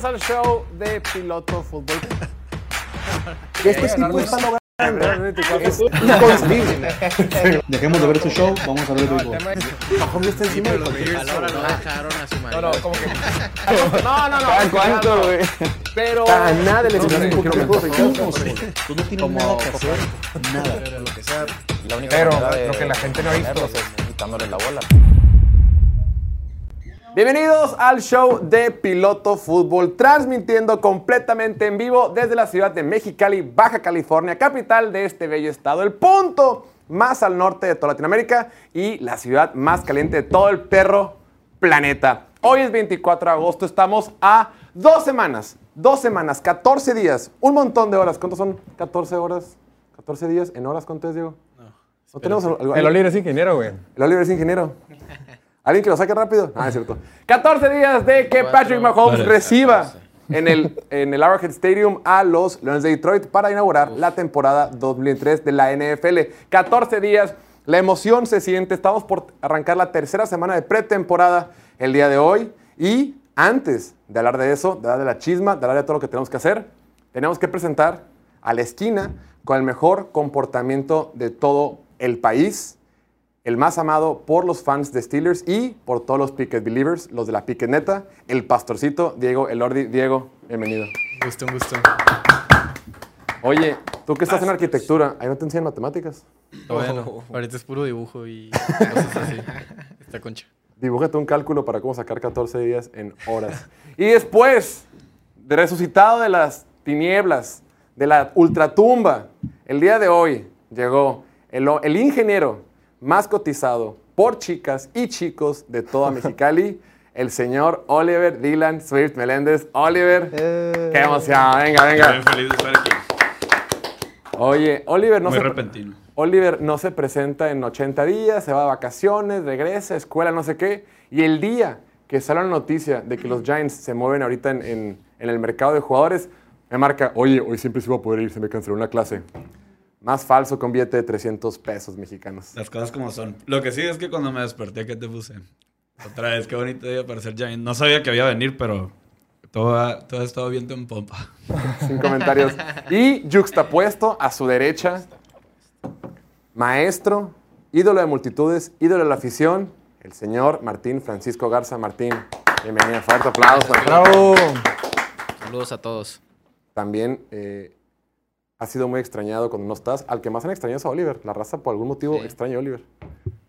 Bienvenidos al show de Piloto Fútbol. Este tipo está logrando. Es inconcebible. Dejemos de ver este show, vamos a ver el béisbol. Mahomes está encima de A no dejaron a su No, marido. no, como que. No, no, no. ¿Cada cuánto, güey? Pero. A nada le enseñaron un mentir. Tú no tienes nada que hacer. Nada. La única Pero lo que la gente no ha visto. es quitándole la bola. Bienvenidos al show de Piloto Fútbol, transmitiendo completamente en vivo desde la ciudad de Mexicali, Baja California, capital de este bello estado, el punto más al norte de toda Latinoamérica y la ciudad más caliente de todo el perro planeta. Hoy es 24 de agosto, estamos a dos semanas, dos semanas, 14 días, un montón de horas. ¿Cuántos son 14 horas? 14 días en horas, ¿cuánto es, Diego? No. tenemos algo- El Oliver es ingeniero, güey. el Oliver es ingeniero. ¿Alguien que lo saque rápido? Ah, es cierto. 14 días de que Patrick Mahomes reciba en el, en el Arrowhead Stadium a los Lions de Detroit para inaugurar la temporada 2003 de la NFL. 14 días, la emoción se siente. Estamos por arrancar la tercera semana de pretemporada el día de hoy. Y antes de hablar de eso, de hablar de la chisma, de hablar de todo lo que tenemos que hacer, tenemos que presentar a la esquina con el mejor comportamiento de todo el país el más amado por los fans de Steelers y por todos los Picket Believers, los de la Picket Neta, el pastorcito Diego Elordi. Diego, bienvenido. Un gusto, un gusto. Oye, tú que estás en arquitectura, ¿ahí no te enseñan matemáticas? Bueno, ahorita es puro dibujo y cosas así. Esta concha. Dibújate un cálculo para cómo sacar 14 días en horas. Y después, de resucitado de las tinieblas, de la ultratumba, el día de hoy llegó el, el ingeniero más cotizado por chicas y chicos de toda Mexicali, el señor Oliver Dylan Swift Meléndez. Oliver, qué emoción, venga, venga. Bien feliz de estar aquí. Oye, Oliver no Muy se... repentino. Oliver no se presenta en 80 días, se va de vacaciones, regresa, escuela, no sé qué. Y el día que sale la noticia de que los Giants se mueven ahorita en, en- en el mercado de jugadores, me marca, oye, hoy siempre se iba a poder ir, se me canceló una clase. Más falso que un billete de 300 pesos mexicanos. Las cosas como son. Lo que sí es que cuando me desperté, ¿qué te puse? Otra vez, qué bonito día para ser Giant. No sabía que había venir, pero todo ha, todo ha estado viento en pompa. Sin comentarios. Y juxtapuesto a su derecha, maestro, ídolo de multitudes, ídolo de la afición, el señor Martín Francisco Garza. Martín, bienvenido, fuerte aplauso. ¡Bravo! Saludos a todos. También eh, ha sido muy extrañado cuando no estás. Al que más han extrañado es a Oliver. La raza, por algún motivo, Sí. extraña a Oliver.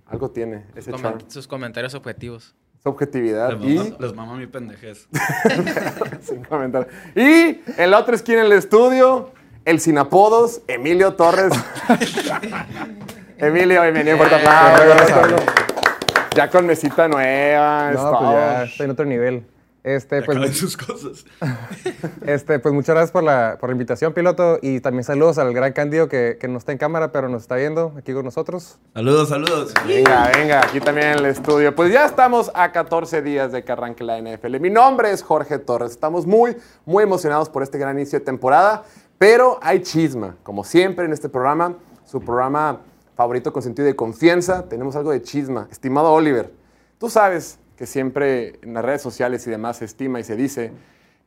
Algo tiene ese Comen- charm, sus comentarios objetivos. esa objetividad. Les Y, mama, les mama mi pendejez. sin comentar. y en la otra esquina del estudio, el sin apodos, Emilio Torres. Emilio, bienvenido, fuerte aplauso. Ya con mesita nueva. es No, pues ya estoy en otro nivel. Este, pues, sus cosas. este, pues muchas gracias por la, por la invitación, piloto. Y también saludos al gran Candido que, que no está en cámara, pero nos está viendo aquí con nosotros. Saludos, saludos. Venga, venga, aquí también en el estudio. Pues ya estamos a 14 días de que arranque la NFL. Mi nombre es Jorge Torres. Estamos muy, muy emocionados por este gran inicio de temporada, pero hay chisma. Como siempre en este programa, su programa favorito con sentido de confianza, tenemos algo de chisma. Estimado Oliver, tú sabes que siempre en las redes sociales y demás se estima y se dice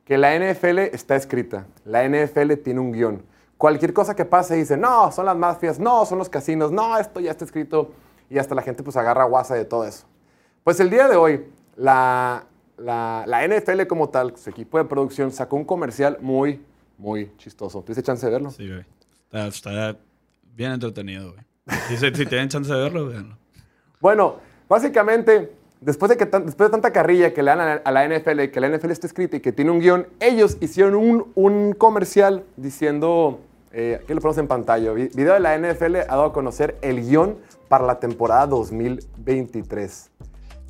que la NFL está escrita. La NFL tiene un guion. Cualquier cosa que pase dice, no, son las mafias, no, son los casinos, no, esto ya está escrito. Y hasta la gente pues agarra guasa de todo eso. Pues el día de hoy, la, la, la NFL como tal, su equipo de producción, sacó un comercial muy, muy chistoso. ¿Tuviste chance de verlo? Sí, güey. Está, está bien entretenido, güey. Si, si tienen chance de verlo, véanlo. Bueno, básicamente, después de, que después de tanta carrilla que le dan a la, NFL, que la NFL está escrita y que tiene un guion, ellos hicieron un, un comercial diciendo, eh, aquí lo ponemos en pantalla, vi- video de la NFL ha dado a conocer el guion para la temporada 2023.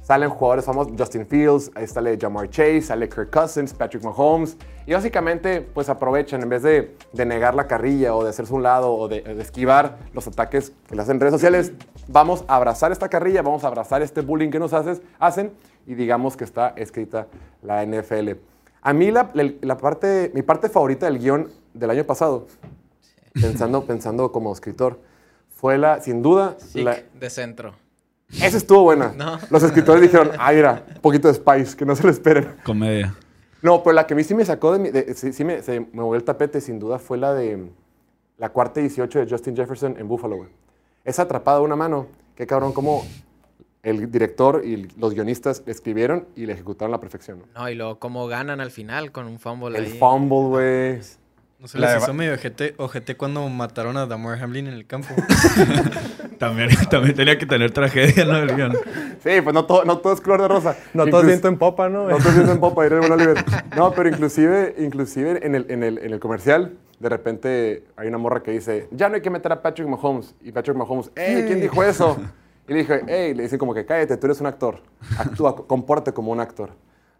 Salen jugadores famosos, Justin Fields, ahí sale Jamar Chase, sale Kirk Cousins, Patrick Mahomes. Y básicamente, pues aprovechan, en vez de, de negar la carrilla o de hacerse un lado o de, de esquivar los ataques que le hacen en redes sociales, vamos a abrazar esta carrilla, vamos a abrazar este bullying que nos haces, hacen y digamos que está escrita la NFL. A mí la, la- parte, mi parte favorita del guion del año pasado, pensando, pensando como escritor, fue la, sin duda, la, de centro. Esa estuvo buena. No. Los escritores dijeron, ay, mira, un poquito de spice, que no se lo esperen. Comedia. No, pero la que a mí sí me sacó de mi. de- sí, sí me, se me movió el tapete, sin duda, fue la de la cuarta y 18 de Justin Jefferson en Buffalo, güey. Esa atrapada de una mano, qué cabrón, como el director y los guionistas escribieron y le ejecutaron a la perfección. ¿no? No, y luego cómo ganan al final con un fumble El ahí. fumble, güey. No se les hizo medio ojete, ojete cuando mataron a Damar Hamlin en el campo. También, también tenía que tener tragedia, ¿no? El guion. Sí, pues no todo, no todo es color de rosa. No, todo Inclus- viento en popa, ¿no? No estoy viendo en popa, diré el buen Oliver. No, pero inclusive, inclusive en, el, en, el, en el comercial, de repente hay una morra que dice, ya no hay que meter a Patrick Mahomes. Y Patrick Mahomes, ¡Ey! ¿Quién dijo eso? Y le dije, ¡Ey! Le dicen como que cállate, tú eres un actor. Actúa, compórtate como un actor.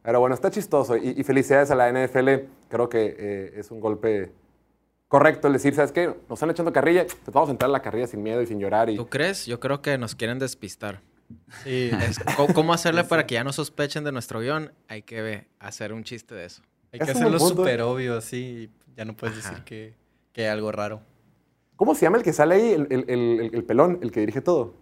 Pero bueno, está chistoso. Y, y felicidades a la NFL. Creo que eh, es un golpe correcto el decir, ¿sabes qué? Nos están echando carrilla, pues vamos a entrar a la carrilla sin miedo y sin llorar. Y... ¿Tú crees? Yo creo que nos quieren despistar. Sí, Es- ¿Cómo, cómo hacerle para que ya no sospechen de nuestro guion? Hay que ve, hacer un chiste de eso. hay que hacerlo ¿eh? súper obvio así y ya no puedes Ajá. decir que, que hay algo raro. ¿Cómo se llama el que sale ahí? El- el- el pelón, el que dirige todo.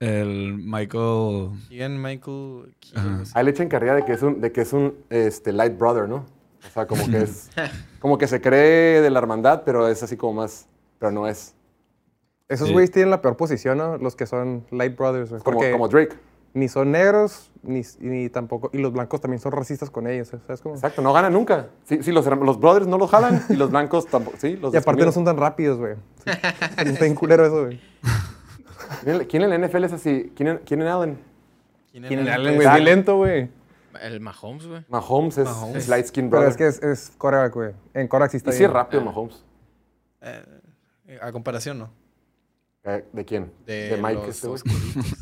El Michael. Keegan Michael... Sé. Ahí le echan carrilla de que es un, de que es un este, light brother, ¿no? O sea, como que es. como que se cree de la hermandad, pero es así como más. Pero no es. Esos Sí. güeyes tienen la peor posición, ¿no? Los que son Light Brothers, güey. Como, Porque como Drake. ni son negros, ni, ni tampoco... Y los blancos también son racistas con ellos, ¿sabes cómo? Exacto, no gana nunca. Sí, sí los, los brothers no los jalan y los blancos tampoco. Sí, los Y aparte no son tan rápidos, güey. Sí. Está bien culero eso, güey. ¿Quién, quién en la NFL es así? ¿Quién en, quién en Allen? Allen, güey, es bien lento, güey. El Mahomes, güey. Mahomes es, Mahomes. es light skin Pero brother. es que es, es coreback, güey. En coreback sí está y sí es rápido Mahomes. Eh, a comparación, ¿no? Eh, ¿De quién? De Mike los este.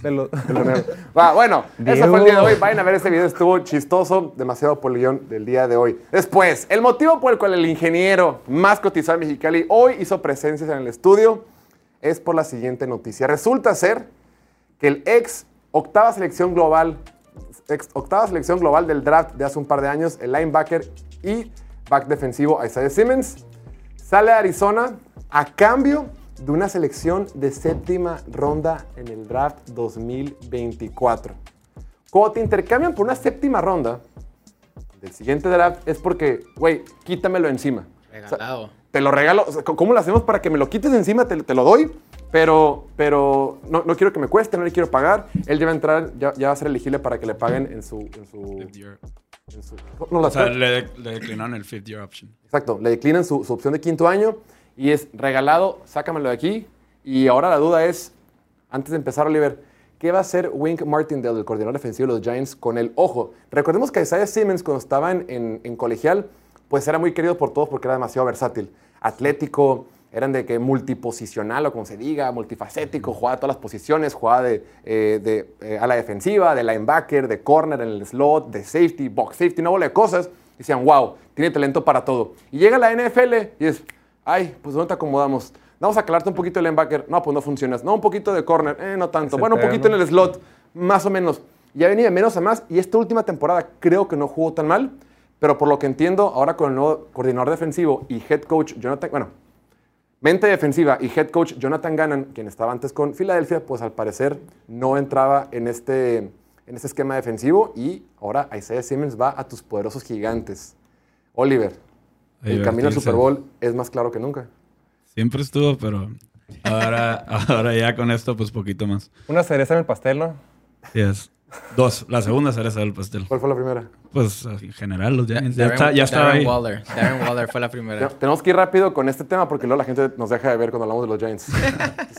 De los- De lo negro. Va, bueno, eso fue el día de hoy. Vayan a ver este video, estuvo chistoso, demasiado por el guion del día de hoy. Después, el motivo por el cual el ingeniero más cotizado en Mexicali hoy hizo presencias en el estudio es por la siguiente noticia. Resulta ser que el ex octava selección global, ex octava selección global del draft de hace un par de años, el linebacker y back defensivo Isaiah Simmons, sale a Arizona a cambio de una selección de séptima ronda en el draft 2024. Cuando te intercambian por una séptima ronda del siguiente draft es porque, güey, quítamelo encima. O sea, Regalado. Te lo regalo. O sea, ¿Cómo lo hacemos para que me lo quites de encima? Te, te lo doy, pero, pero no, no quiero que me cueste, no le quiero pagar. Él ya va a entrar, ya, ya va a ser elegible para que le paguen en su... En su, Fifth year. en su- no, O sea, le, le declinaron el fifth year option. Exacto, le declinan su, su opción de quinto año y es regalado, sácamelo de aquí. Y ahora la duda es, antes de empezar, Oliver, ¿qué va a hacer Wink Martindale, el coordinador defensivo de los Giants, con el ojo? Recordemos que Isaiah Simmons, cuando estaba en, en- en colegial, pues era muy querido por todos porque era demasiado versátil. Atlético, eran de que multiposicional o como se diga, multifacético, jugaba todas las posiciones, jugaba de, eh, de eh, ala defensiva, de linebacker, de corner en el slot, de safety, box safety, una bola de cosas. Decían, wow, tiene talento para todo. Y llega la NFL y es, ay, pues ¿dónde te acomodamos? Vamos a calarte un poquito el linebacker. No, pues no funcionas. No, un poquito de corner. Eh, no tanto. Es Bueno, un poquito en el slot. Más o menos. Ya venía de menos a más. Y esta última temporada creo que no jugó tan mal. Pero por lo que entiendo, ahora con el nuevo coordinador defensivo y head coach Jonathan, bueno, mente defensiva y head coach Jonathan Gannon, quien estaba antes con Filadelfia, pues al parecer no entraba en este, en este esquema defensivo y ahora Isaiah Simmons va a tus poderosos gigantes. Oliver, el camino al. Super Bowl es más claro que nunca. Siempre estuvo, pero ahora, ahora ya con esto, pues poquito más. Una cereza en el pastel, ¿no? Sí, es. Dos. La segunda cereza del pastel. ¿Cuál fue la primera? Pues en general, los Giants. Ya, Darren- está, ya estaba Darren ahí. Waller. Darren Waller fue la primera. Ya, tenemos que ir rápido con este tema porque luego la gente nos deja de ver cuando hablamos de los Giants.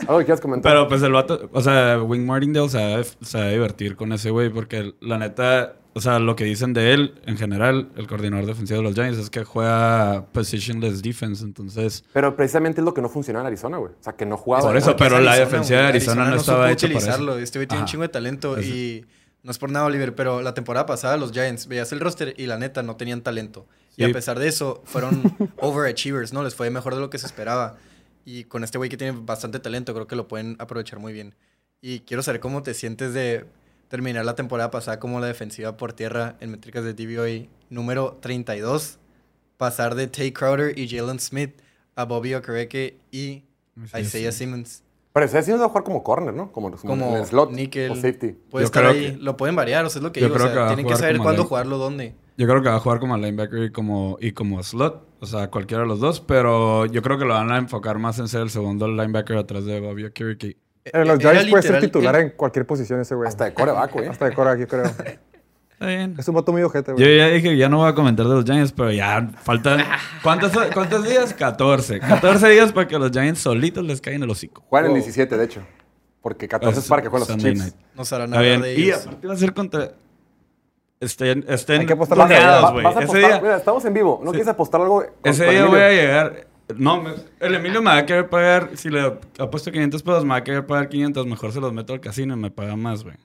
¿Algo que quieras comentar? Pero pues el vato, o sea, Wing Martindale se va, a- se va a divertir con ese güey porque la neta, o sea, lo que dicen de él, en general, el coordinador defensivo de los Giants es que juega positionless defense, entonces... Pero precisamente es lo que no funcionaba en Arizona, güey. O sea, que no jugaba. Por eso, pero la defensiva de. Arizona no estaba supo hecha para eso. utilizarlo. Este güey tiene un chingo de talento y no es por nada, Oliver, pero la temporada pasada los Giants veías el roster y la neta no tenían talento. Y a pesar de eso, fueron overachievers, ¿no? Les fue mejor de lo que se esperaba. Y con este güey que tiene bastante talento, creo que lo pueden aprovechar muy bien. Y quiero saber cómo te sientes de terminar la temporada pasada como la defensiva por tierra en métricas de DVOA número 32, pasar de Tay Crowder y Jalen Smith a Bobby Okereke y Sí, Isaiah sí. Simmons. Pero ese sí nos va a jugar como corner, ¿no? Como, como Como en el slot níquel. o safety. Puede Yo estar creo ahí, que- lo pueden variar, o sea, es lo que yo digo. O creo sea, que tienen que saber cuándo jugarlo, dónde. Yo creo que va a jugar como linebacker y como, y como slot. O sea, cualquiera de los dos. Pero yo creo que lo van a enfocar más en ser el segundo linebacker atrás de Bobby Kirky. En los Giants puede ser titular en cualquier posición ese güey. Hasta de coreback, güey. Hasta de cora, yo creo. Está bien. Es un voto muy ojete, Yo güey. ya dije que ya no voy a comentar de los Giants, pero ya faltan... ¿Cuántos, cuántos días? 14. 14 días para que los Giants solitos les caigan el hocico. Juegan el 17, de hecho. Porque 14 es para que jueguen los Sunday Chiefs. Está hablar bien. de Y ellos. aparte va a ser contra... Estén, estén Hay que apostar güey. Ese día, Mira, estamos en vivo. ¿No quieres apostar algo? ese día voy a llegar... No, me- el Emilio me va a querer pagar... Si le apuesto 500 pesos, me va a querer pagar 500. Mejor se los meto al casino y me paga más, güey.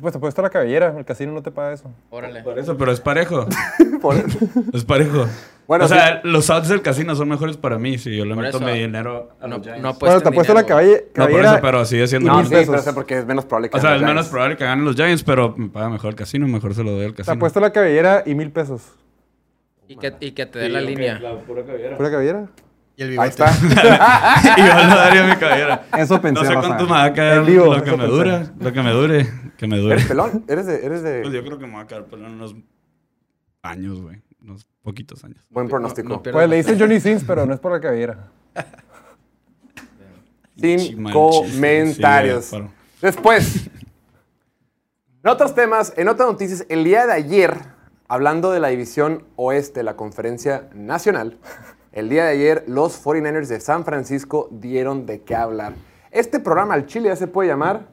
Pues te puedes estar la cabellera. El casino no te paga eso. Órale. Por eso, pero es parejo. Por eso. Es parejo. Bueno, o sea, los odds del casino son mejores para mí si yo le Por meto mi dinero a No, los Giants. no Bueno, te apuesto dinero, la cabelle- No, por cabellera. eso, pero sigue siendo... No, sí, pero sé porque es menos probable que O sea, es menos probable que ganen los Giants, pero me paga mejor el casino, mejor se lo doy al Te casino. apuesto la cabellera y mil pesos. Y que, y que te dé la línea. pura cabellera. ¿Pura cabellera? Y el Ahí bigote. está. y yo le daría mi cabellera. Eso pensé, No sé cuánto me va a caer vivo, lo que me pensé. dure. Lo que me dure. Que me dure. ¿Eres pelón? ¿Eres de...? Eres Pues de... yo creo que me va a caer pelón unos años, güey. Unos poquitos años. Buen pronóstico. no Pues le dicen Johnny Sins, pero no es por la cabellera. Sin comentarios. sí. Después, en otros temas, en otras noticias, el día de ayer, hablando de la división oeste de la conferencia nacional, el día de ayer los 49ers de San Francisco dieron de qué hablar. Este programa al Chile ya se puede llamar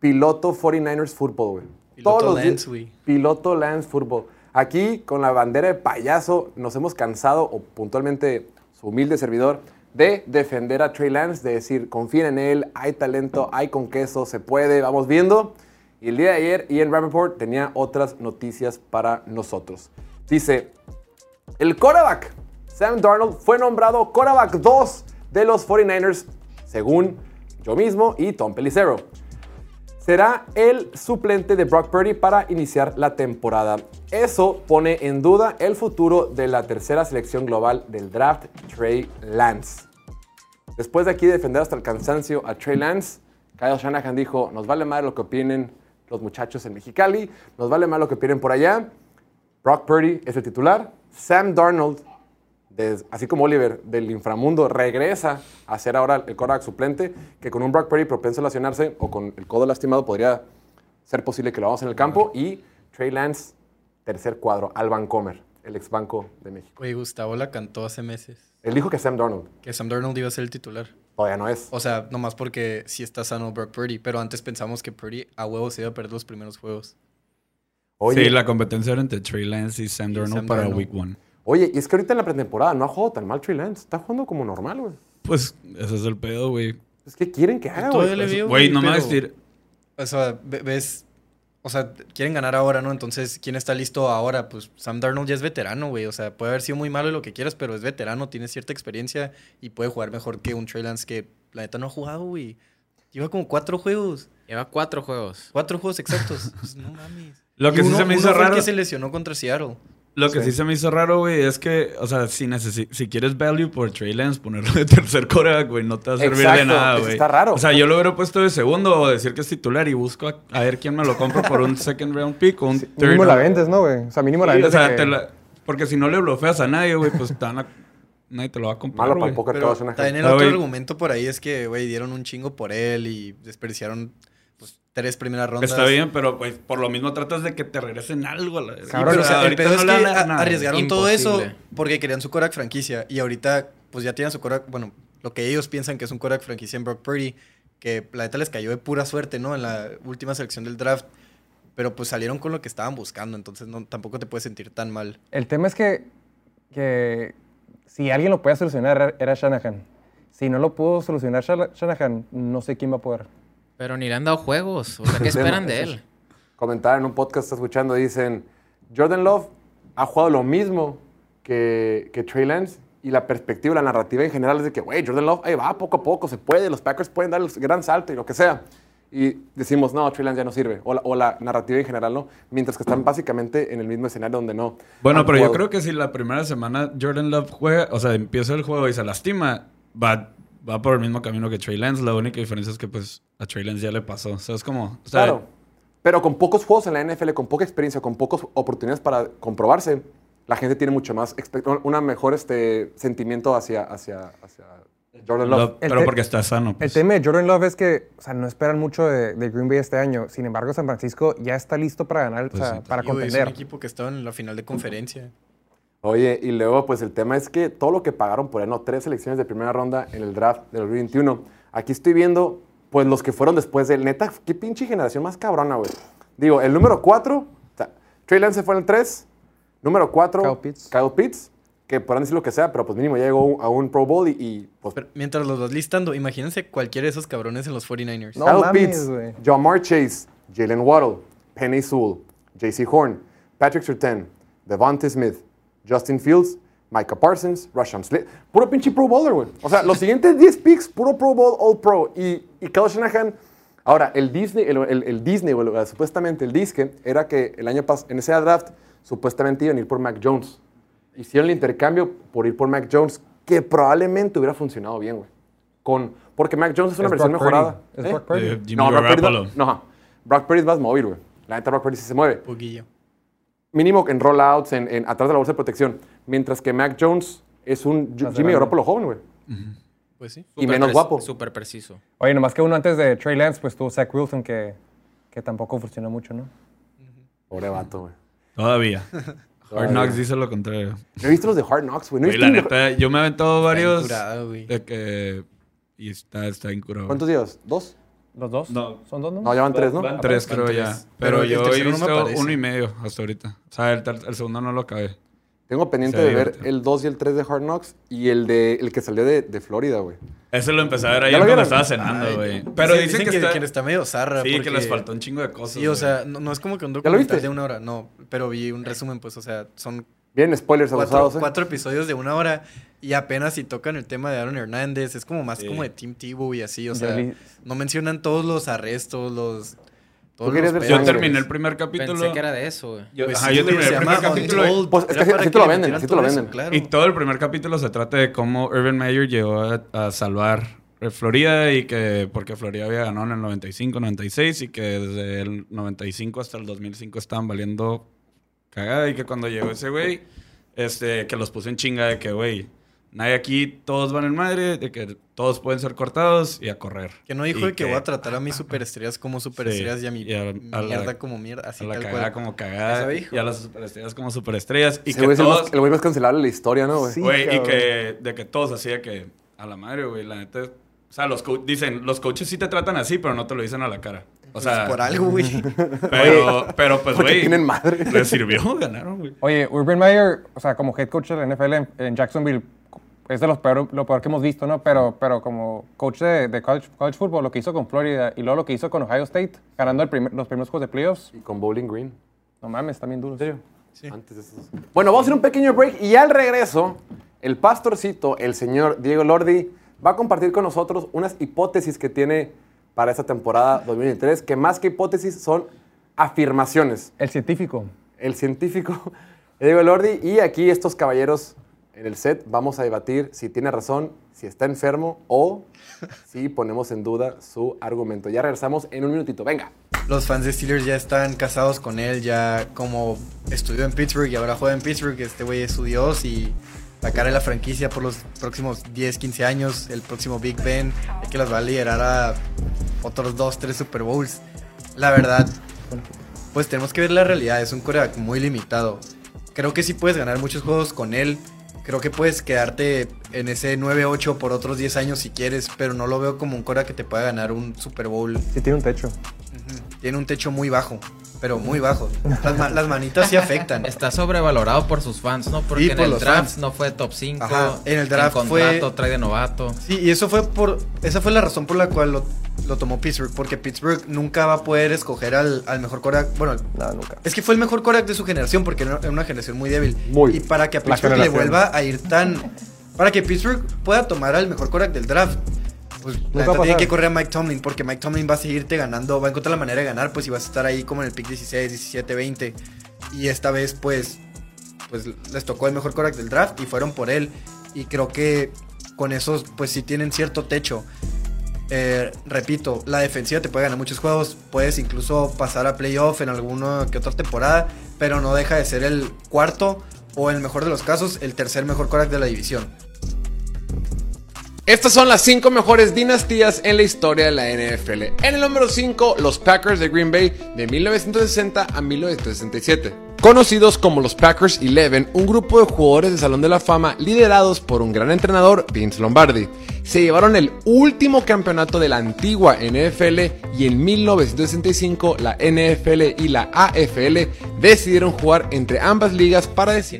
Piloto 49ers Football, güey. Piloto Todos Lance, güey. Piloto Lance Football. Aquí, con la bandera de payaso, nos hemos cansado, o puntualmente su humilde servidor, de defender a Trey Lance, de decir, confíen en él, hay talento, hay con queso, se puede, vamos viendo. Y el día de ayer, Ian Rappaport tenía otras noticias para nosotros. Dice, el quarterback, Sam Darnold, fue nombrado quarterback 2 de los 49ers, según yo mismo y Tom Pelicero será el suplente de Brock Purdy para iniciar la temporada. Eso pone en duda el futuro de la tercera selección global del draft, Trey Lance. Después de aquí defender hasta el cansancio a Trey Lance, Kyle Shanahan dijo, nos vale más lo que opinen los muchachos en Mexicali, nos vale más lo que opinen por allá. Brock Purdy es el titular, Sam Darnold así como Oliver del inframundo regresa a ser ahora el quarterback suplente, que con un Brock Purdy propenso a lesionarse o con el codo lastimado podría ser posible que lo vamos en el campo. Y Trey Lance, tercer cuadro, al Vancomer, el ex banco de México. Güey, Gustavo la cantó hace meses. Él dijo que Sam Darnold Que Sam Darnold iba a ser el titular. Todavía no es. O sea, nomás porque sí está sano Brock Purdy. Pero antes pensamos que Purdy a huevo se iba a perder los primeros juegos. Oye, Sí, la competencia era entre Trey Lance y Sam Darnold para. Week 1. oye, y es que ahorita en la pretemporada no ha jugado tan mal Trey Lance. Está jugando como normal, güey. Pues ese es el pedo, güey. Es que quieren que haga, güey. Güey, no me vas a decir... O sea, ve- ves. O sea, quieren ganar ahora, ¿no? Entonces, ¿quién está listo ahora? Pues Sam Darnold ya es veterano, güey. O sea, puede haber sido muy malo y lo que quieras, pero es veterano, tiene cierta experiencia y puede jugar mejor que un Trey Lance que la neta no ha jugado, güey. Lleva como cuatro juegos. Lleva cuatro juegos. Cuatro juegos exactos. Pues no mames. Lo que Y sí uno- se me uno hizo fue el raro... que se lesionó contra Seattle. Lo que sí. se me hizo raro, güey, es que, o sea, si, necesi- si quieres value por Trey Lance, ponerlo de tercer coreback, güey, no te va a servir Exacto, de nada, güey. está raro. O sea, yo lo hubiera puesto de segundo o decir que es titular y busco a, a ver quién me lo compra por un second round pick o un third Mínimo la vendes, ¿no, güey? O sea, mínimo la Sí, vendes. o sea, que- te la- porque si no le blofeas a nadie, güey, pues te van a- nadie te lo va a comprar, Malo para el poker Pero una también el Ah, otro argumento por ahí es que, güey, dieron un chingo por él y desperdiciaron tres primeras rondas. Está bien, pero pues por lo mismo tratas de que te regresen algo. a la- Sí, Cabrón, pero, o sea, el ahorita pedo no es que a arriesgaron todo eso porque querían su Korak franquicia y ahorita pues ya tienen su Korak, bueno, lo que ellos piensan que es un Korak franquicia en Brock Purdy, que la neta les cayó de pura suerte, ¿no? En la última selección del draft, pero pues salieron con lo que estaban buscando, entonces no, tampoco te puedes sentir tan mal. El tema es que, que si alguien lo podía solucionar era- Shanahan. Si no lo pudo solucionar Shana- Shanahan, no sé quién va a poder. Pero ni le han dado juegos. O sea, ¿qué esperan de él? Comentar en un podcast que está escuchando, dicen, Jordan Love ha jugado lo mismo que, que Trey Lance y la perspectiva, la narrativa en general es de que, güey, Jordan Love, ahí va, poco a poco, se puede, los Packers pueden dar el gran salto y lo que sea. Y decimos, no, Trey Lance ya no sirve. O la, o la narrativa en general, ¿no? Mientras que están básicamente en el mismo escenario donde no. Bueno, pero yo jugado. creo que si la primera semana Jordan Love juega, o sea, empieza el juego y se lastima, va, va por el mismo camino que Trey Lance. La única diferencia es que pues a Trey Lance ya le pasó. O sea, es como... O sea, Claro. Pero con pocos juegos en la NFL, con poca experiencia, con pocas oportunidades para comprobarse, la gente tiene mucho más, una mejor este, sentimiento hacia, hacia, hacia Jordan Love. Love, El pero porque está sano. El pues. tema de Jordan Love es que, o sea, no esperan mucho de, de Green Bay este año. Sin embargo, San Francisco ya está listo para ganar, Pues o sea, sí. para Y, güey, es contender. un equipo que estaba en la final de conferencia. Oye, y luego, pues el tema es que todo lo que pagaron por él, no, tres selecciones de primera ronda en el draft del 2021. Aquí estoy viendo, pues los que fueron después del neta, qué pinche generación más cabrona, güey. Digo, el número 4, o sea, Trey Lance fue en el 3, número 4, Kyle Pitts. Kyle Pitts, que podrán decir lo que sea, pero pues mínimo ya llegó a un Pro Bowl y, y, pues Pero mientras los vas listando, imagínense cualquiera de esos cabrones en los 49ers. No Kyle mames, Pitts, güey. Jamar Chase, Jalen Waddle, Penny Sewell, JC Horn, Patrick Surtain, Devontae Smith, Justin Fields, Micah Parsons, Rasham Slade. Puro pinche Pro Bowler, güey. O sea, los siguientes 10 picks, puro Pro Bowl, All Pro. Y, y Kyle Shanahan. Ahora, el Disney, el, el- el Disney, o el- supuestamente el disque, era que el año pasado, en ese draft, supuestamente iban a ir por Mac Jones. Hicieron el intercambio por ir por Mac Jones, que probablemente hubiera funcionado bien, güey. Con, porque Mac Jones es una Es versión Brock mejorada. Purdy. Es ¿Eh? Brock Purdy. Eh, no, Brock Purdy, no, no, Brock Purdy es más móvil, güey. La neta, Brock Purdy sí se mueve. Poquillo. Mínimo en rollouts, en, en atrás de la bolsa de protección. Mientras que Mac Jones es un Jimmy grande. Garoppolo joven, güey. Pues sí. Y menos guapo. Súper preciso. Oye, nomás que uno antes de Trey Lance, pues tuvo Zach Wilson, que, que tampoco funcionó mucho, ¿no? Pobre vato, güey. Todavía. Hard. Knocks dice lo contrario. No he visto los de Hard Knocks, güey. No la neta, yo me he aventado varios. incurado, güey. de que. Y está, está incurado. ¿Cuántos días? ¿Dos? ¿Los dos? No. ¿Son dos, no? No, ya van tres, ¿no? Van tres, creo tres. ya. Pero yo he no visto uno y medio hasta ahorita. O sea, el, el segundo no lo acabé. Tengo pendiente de ve ver el 2 y el 3 de Hard Knocks y el de el que salió de, de Florida, güey. Ese lo empecé a ver ¿Ya ayer cuando estaba cenando, güey. dicen- Pero dicen, que, está... está medio zarra. Sí, que les faltó un chingo de cosas. Sí, o sea, no, no es como que un lo documental viste? de una hora, no. Pero vi un resumen, pues, o sea, son Bien, spoilers cuatro, abusados, ¿eh? cuatro episodios de una hora y apenas si tocan el tema de Aaron Hernández. Es como más Sí. como de Team Tebow y así, o sea, Yo no mencionan todos los arrestos, los... Todos querías los ver Yo terminé el primer capítulo. Pensé que era de eso, güey. Yo, Pues ajá, sí, yo terminé el primer capítulo. Pues es que así- te lo venden, así te lo todo eso, venden. claro. Y todo el primer capítulo se trata de cómo Urban Meyer llegó a, a salvar eh, Florida y que porque Florida había ganado en el 95, 96 y que desde el 95 hasta el 2005 estaban valiendo cagada y que cuando llegó ese güey, este, que los puso en chinga de que, güey, nadie aquí, todos van en madre, de que todos pueden ser cortados y a correr. Que no dijo Y de que, voy a tratar a mis superestrellas como superestrellas y a mi y a- a la- mierda como mierda, así a la tal cagada cual. como cagada Eso dijo. y a las superestrellas como superestrellas y Ese que el, todos... el güey más cancelable de la historia, ¿no, güey? Sí. Güey, y que de que todos así de que a la madre, güey, la neta. O sea, los dicen, los coaches sí te tratan así, pero no te lo dicen a la cara. O sea, Pues por algo, güey. pero, pero pues, güey, tienen madre. les sirvió, ganaron, güey. Oye, Urban Meyer, o sea, como head coach de la NFL en, en Jacksonville, es de los peor, lo peor que hemos visto, ¿no? Pero, pero como coach de, de college, college football, lo que hizo con Florida y luego lo que hizo con Ohio State, ganando el primer- los primeros juegos de playoffs, Y con Bowling Green. no mames, también duros. Antes de esos. Bueno, vamos a hacer un pequeño break y al regreso, el pastorcito, el señor Diego Lordi, va a compartir con nosotros unas hipótesis que tiene para esta temporada 2023, que más que hipótesis son afirmaciones. El científico. El científico Diego Lordi y aquí estos caballeros en el set vamos a debatir si tiene razón, si está enfermo o si ponemos en duda su argumento. Ya regresamos en un minutito. Venga. Los fans de Steelers ya están casados con él, ya como estudió en Pittsburgh y ahora juega en Pittsburgh, este güey es su dios y la cara de la franquicia por los próximos 10, 15 años, el próximo Big Ben, el que las va a liderar a otros 2, 3 Super Bowls. La verdad, pues tenemos que ver la realidad, es un coreback muy limitado. Creo que sí puedes ganar muchos juegos con él. Creo que puedes quedarte en ese 9-8 por otros 10 años si quieres, pero no lo veo como un coreback que te pueda ganar un Super Bowl Sí tiene un techo. Tiene un techo muy bajo, pero muy bajo. Las, ma- las manitas sí afectan. Está sobrevalorado por sus fans, ¿no? Porque Sí, en el los draft fans. no fue top 5. Ajá, en el draft en fue- contrato, trae de novato. Sí, y eso fue por. Esa fue la razón por la cual lo, lo tomó Pittsburgh. Porque Pittsburgh nunca va a poder escoger al, al mejor coreback. Bueno, No, nunca. es que fue el mejor coreback de su generación porque era una generación muy débil. Muy. Y para que a Pittsburgh le vuelva a ir tan. Para que Pittsburgh pueda tomar al mejor coreback del draft. Pues la tiene que correr a Mike Tomlin porque Mike Tomlin va a seguirte ganando, va a encontrar la manera de ganar, pues y vas a estar ahí como en el pick 16, 17, 20. Y esta vez pues pues les tocó el mejor coreback del draft y fueron por él y creo que con esos pues sí tienen cierto techo. Eh, repito, la defensiva te puede ganar muchos juegos, puedes incluso pasar a playoff en alguna que otra temporada, pero no deja de ser el cuarto o el mejor de los casos, el tercer mejor quarterback de la división. Estas son las 5 mejores dinastías en la historia de la NFL. En el número 5, los Packers de Green Bay de 1960 a 1967. Conocidos como los Packers 11, un grupo de jugadores de Salón de la Fama liderados por un gran entrenador, Vince Lombardi. Se llevaron el último campeonato de la antigua NFL y en 1965 la NFL y la AFL decidieron jugar entre ambas ligas para decidir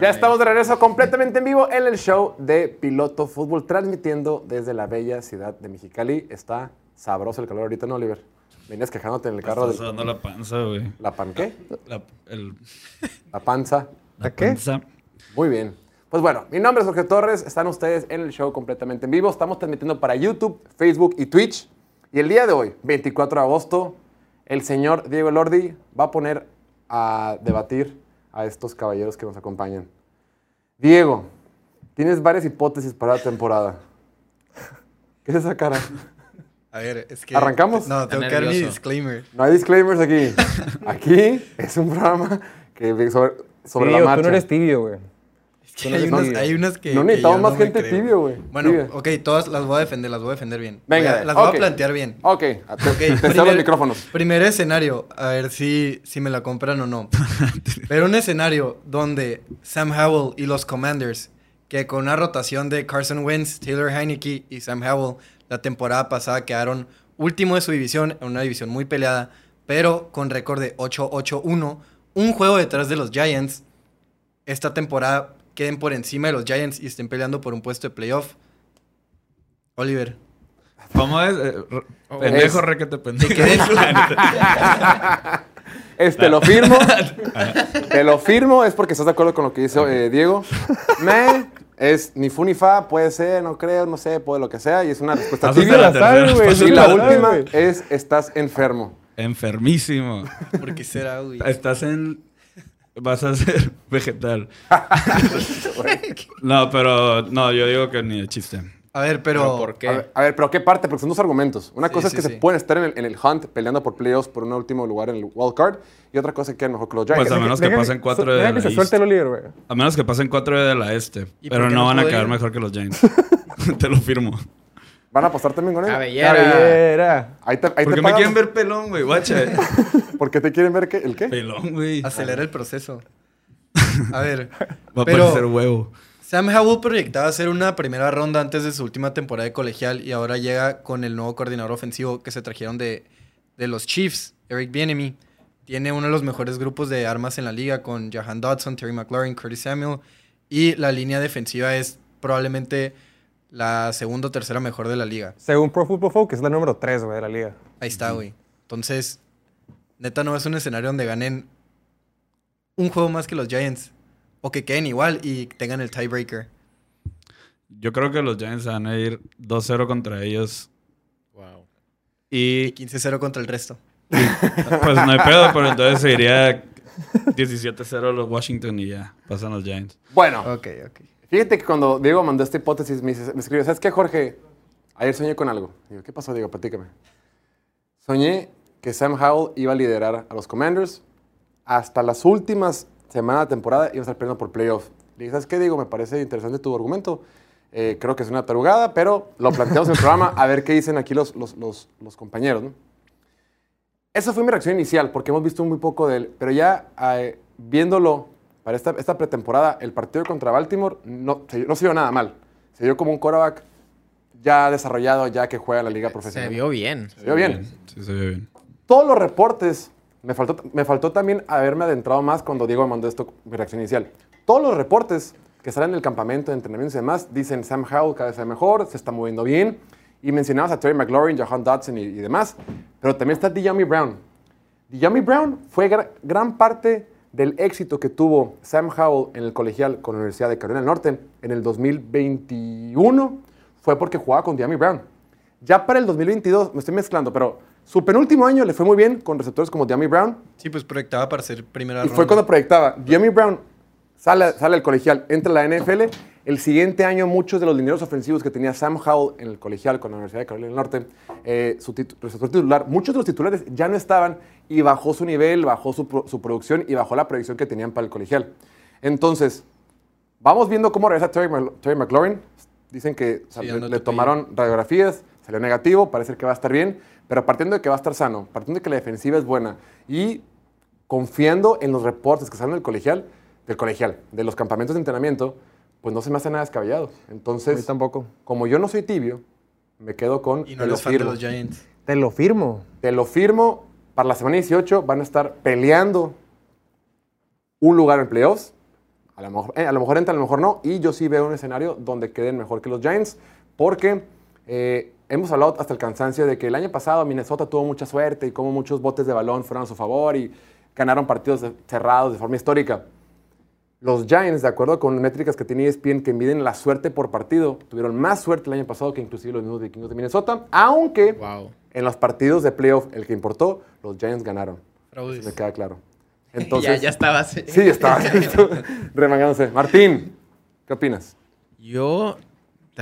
ya estamos de regreso completamente en vivo en el show de Piloto Fútbol, transmitiendo desde la bella ciudad de Mexicali. Está sabroso el calor ahorita, ¿no, Oliver? Venías quejándote en el carro Estás de dando la panza, güey. la pan, ¿qué? La, el, La panza. la qué? panza. Muy bien. Pues bueno, mi nombre es Jorge Torres, están ustedes en el show completamente en vivo. Estamos transmitiendo para YouTube, Facebook y Twitch. Y el día de hoy, 24 de agosto, el señor Diego Lordi va a poner a debatir a estos caballeros que nos acompañan. Diego, tienes varias hipótesis para la temporada. ¿Qué es esa cara? A ver, es que... ¿Arrancamos? No, tengo que dar mi disclaimer. No hay disclaimers aquí. Aquí es un programa que sobre, sobre Tío, la marcha. tú no eres tibio, güey. Que no hay, unas, tibio. hay unas que. No necesitamos más no gente tibio, güey. Bueno, Tibia. ok, todas las voy a defender, las voy a defender bien. Venga, las voy a plantear bien. Ok, te, Ok, te cedo los primer- micrófonos. Primer escenario, a ver si, si me la compran o no. Pero un escenario donde Sam Howell y los Commanders, que con una rotación de Carson Wentz, Taylor Heineke y Sam Howell, la temporada pasada quedaron último de su división, en una división muy peleada, pero con récord de 8-8-1, un juego detrás de los Giants. Esta temporada queden por encima de los Giants y estén peleando por un puesto de playoff. Oliver. ¿Cómo es? Eh, re- pendejo, requete pendejo. Este, lo firmo. te lo firmo, es porque estás de acuerdo con lo que dice eh, Diego. Me es ni fu ni fa, puede ser, no creo, no sé, puede lo que sea, y es una respuesta tibia. la güey, pásate Y la última es estás enfermo. Enfermísimo. ¿Por qué será, güey? Estás en. Vas a ser vegetal. no, pero no, yo digo que ni de chiste. A ver, pero... ¿Pero por qué? A ver, a ver, pero ¿qué parte? Porque son dos argumentos. Una Sí, cosa es sí, que sí. se pueden estar en el, en el hunt peleando por playoffs por un último lugar en el wild card, y otra cosa es que a lo mejor que los Giants. Pues a menos que pasen cuatro de que la se el güey. A menos que pasen cuatro de la este. ¿Y por Pero no no van a caer mejor que los Giants. Te lo firmo. ¿Van a apostar también con él? Cabellera. Cabellera. Ahí te, ahí ¿Por te qué me quieren ver pelón, güey? Guacha. ¿Por qué te quieren ver qué? el qué? Pelón, güey. Acelera el proceso. A ver, Va a parecer huevo. Sam Howell proyectaba hacer una primera ronda antes de su última temporada de colegial y ahora llega con el nuevo coordinador ofensivo que se trajeron de, de los Chiefs, Eric Bieniemy. Tiene uno de los mejores grupos de armas en la liga con Jahan Dodson, Terry McLaurin, Curtis Samuel y la línea defensiva es probablemente la segunda o tercera mejor de la liga. Según Pro Football Focus, es la número 3, güey, de la liga. Ahí está, güey. Entonces, neta, no es un escenario donde ganen un juego más que los Giants. O que queden igual y tengan el tiebreaker. Yo creo que los Giants van a ir 2-0 contra ellos. Wow. Y Y 15-0 contra el resto. pues no hay pedo, pero entonces se iría 17-0 los Washington y ya. Pasan los Giants. Bueno, Ok, ok. fíjate que cuando Diego mandó esta hipótesis, me, me escribió, ¿sabes qué, Jorge? Ayer soñé con algo. Digo, ¿qué pasó, Diego? Platícame. Soñé que Sam Howell iba a liderar a los Commanders hasta las últimas semanas de temporada iba a estar peleando por playoff. Le dije, ¿sabes qué, Diego? Me parece interesante tu argumento. Eh, creo que es una tarugada, pero lo planteamos en el programa a ver qué dicen aquí los, los, los- los compañeros. ¿no? Esa fue mi reacción inicial, porque hemos visto muy poco de él. Pero ya eh, viéndolo para esta, esta pretemporada, el partido contra Baltimore no, se, no se vio nada mal. Se vio como un quarterback ya desarrollado, ya que juega en la liga Se profesional. vio bien. Se vio bien. Sí, se ve bien. Todos los reportes, me faltó, me faltó también haberme adentrado más cuando Diego me mandó esto, mi reacción inicial. Todos los reportes que salen del campamento de entrenamientos y demás dicen Sam Howell cada vez mejor, se está moviendo bien. Y mencionabas a Terry McLaurin, Jahan Dodson y, y demás. Pero también está Diami Brown. Diami Brown fue gra- gran parte del éxito que tuvo Sam Howell en el colegial con la Universidad de Carolina del Norte en el 2021 fue porque jugaba con Diami Brown. Ya para el 2022, me estoy mezclando, pero su penúltimo año le fue muy bien con receptores como Diami Brown. Sí, pues proyectaba para ser primera Y ronda. fue cuando proyectaba. Diami Brown sale, sale el colegial, entra a la NFL. El siguiente año, muchos de los lineros ofensivos que tenía Sam Howell en el colegial con la Universidad de Carolina del Norte, eh, su receptor titular, muchos de los titulares ya no estaban y bajó su nivel, bajó su, pro- su producción y bajó la predicción que tenían para el colegial. Entonces, vamos viendo cómo regresa Terry, Mc- Terry McLaurin. Dicen que Sí, le, le tomaron radiografías, salió negativo, parece que va a estar bien, pero partiendo de que va a estar sano, partiendo de que la defensiva es buena y confiando en los reportes que salen del colegial, del colegial, de los campamentos de entrenamiento, pues no se me hace nada descabellado. A mí Entonces, tampoco. como yo no soy tibio, me quedo con Y te no lo fan de firmo. los Giants. Te lo firmo. Te lo firmo. Para la semana 18 van a estar peleando un lugar en playoffs. A lo, mejor, eh, a lo mejor entra, a lo mejor no. Y yo sí veo un escenario donde queden mejor que los Giants. Porque eh, hemos hablado hasta el cansancio de que el año pasado Minnesota tuvo mucha suerte y como muchos botes de balón fueron a su favor y ganaron partidos cerrados de forma histórica. Los Giants, de acuerdo con métricas que tiene ESPN que miden la suerte por partido, tuvieron más suerte el año pasado que inclusive los mismos vikingos de Minnesota, aunque Wow. en los partidos de playoff, el que importó, los Giants ganaron. Eso me queda claro. ya, Entonces, ya estabas. sí, estaba remangándose. Martín, ¿qué opinas? Yo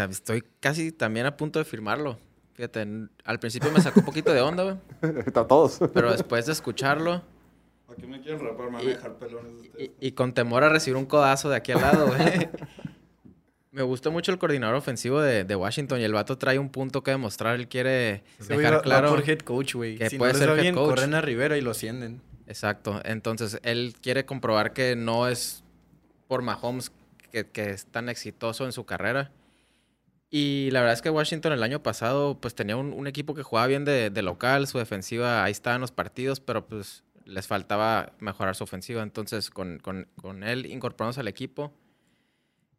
estoy casi también a punto de firmarlo. Fíjate, al principio me sacó un poquito de onda, güey. A todos. Pero después de escucharlo Aquí me quieren rapar, me van a dejar y, y con temor a recibir un codazo de aquí al lado, güey. Me gustó mucho el coordinador ofensivo de, de Washington y el vato trae un punto que demostrar. Él quiere dejar claro. por head coach, güey. que Si puede no ser va head bien, coach. corren a Rivera y lo ascienden. Exacto. Entonces, él quiere comprobar que no es por Mahomes que, que es tan exitoso en su carrera. Y la verdad es que Washington el año pasado pues tenía un, un equipo que jugaba bien de, de local, su defensiva ahí estaba en los partidos, pero pues les faltaba mejorar su ofensiva. Entonces, con, con- con él incorporándose al equipo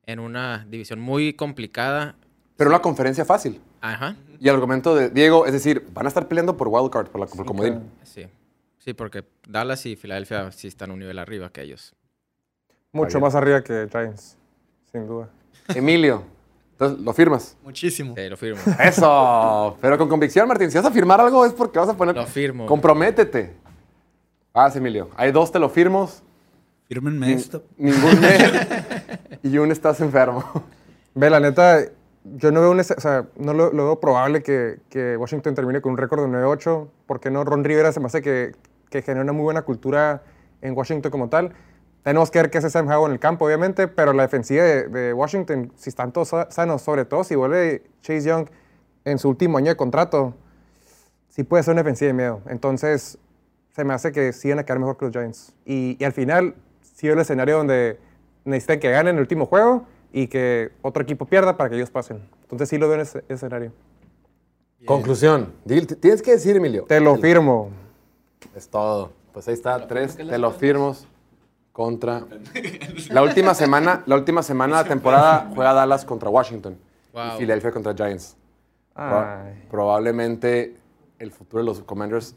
en una división muy complicada. Pero una conferencia fácil. Ajá. Y el argumento de Diego, es decir, van a estar peleando por wildcard, por, la, por el comodín. Sí. Sí, porque Dallas y Filadelfia sí están un nivel arriba que ellos. Mucho más arriba que Giants, sin duda. Emilio, entonces, ¿lo firmas? Muchísimo. Sí, lo firmo. Eso, pero con convicción, Martín. Si vas a firmar algo es porque vas a poner... Lo firmo. Comprométete. Ah, sí, Emilio. Hay dos te lo firmos, Fírmenme ni- esto. ningún mes y un estás enfermo. Ve, la neta, yo no veo, un, o sea, no lo, lo veo probable que, que Washington termine con un récord de 9-8. porque no? Ron Rivera se me hace que, que genera una muy buena cultura en Washington como tal. Tenemos que ver qué hace Sam Howell en el campo, obviamente, pero la defensiva de, de Washington, si están todos sa- sanos, sobre todo si vuelve Chase Young en su último año de contrato, sí puede ser una defensiva de miedo. Entonces, se me hace que sí van a quedar mejor que los Giants. Y, y al final, sí veo el escenario donde necesitan que ganen el último juego y que otro equipo pierda para que ellos pasen. Entonces, sí lo veo en ese, ese escenario. Conclusión. Tienes que decir, Emilio. Te lo firmo. Es todo. Pues ahí está, tres, te lo firmos contra... La última semana, la última semana de la temporada juega Dallas contra Washington Wow. y Philadelphia contra Giants. Ay. Probablemente el futuro de los Commanders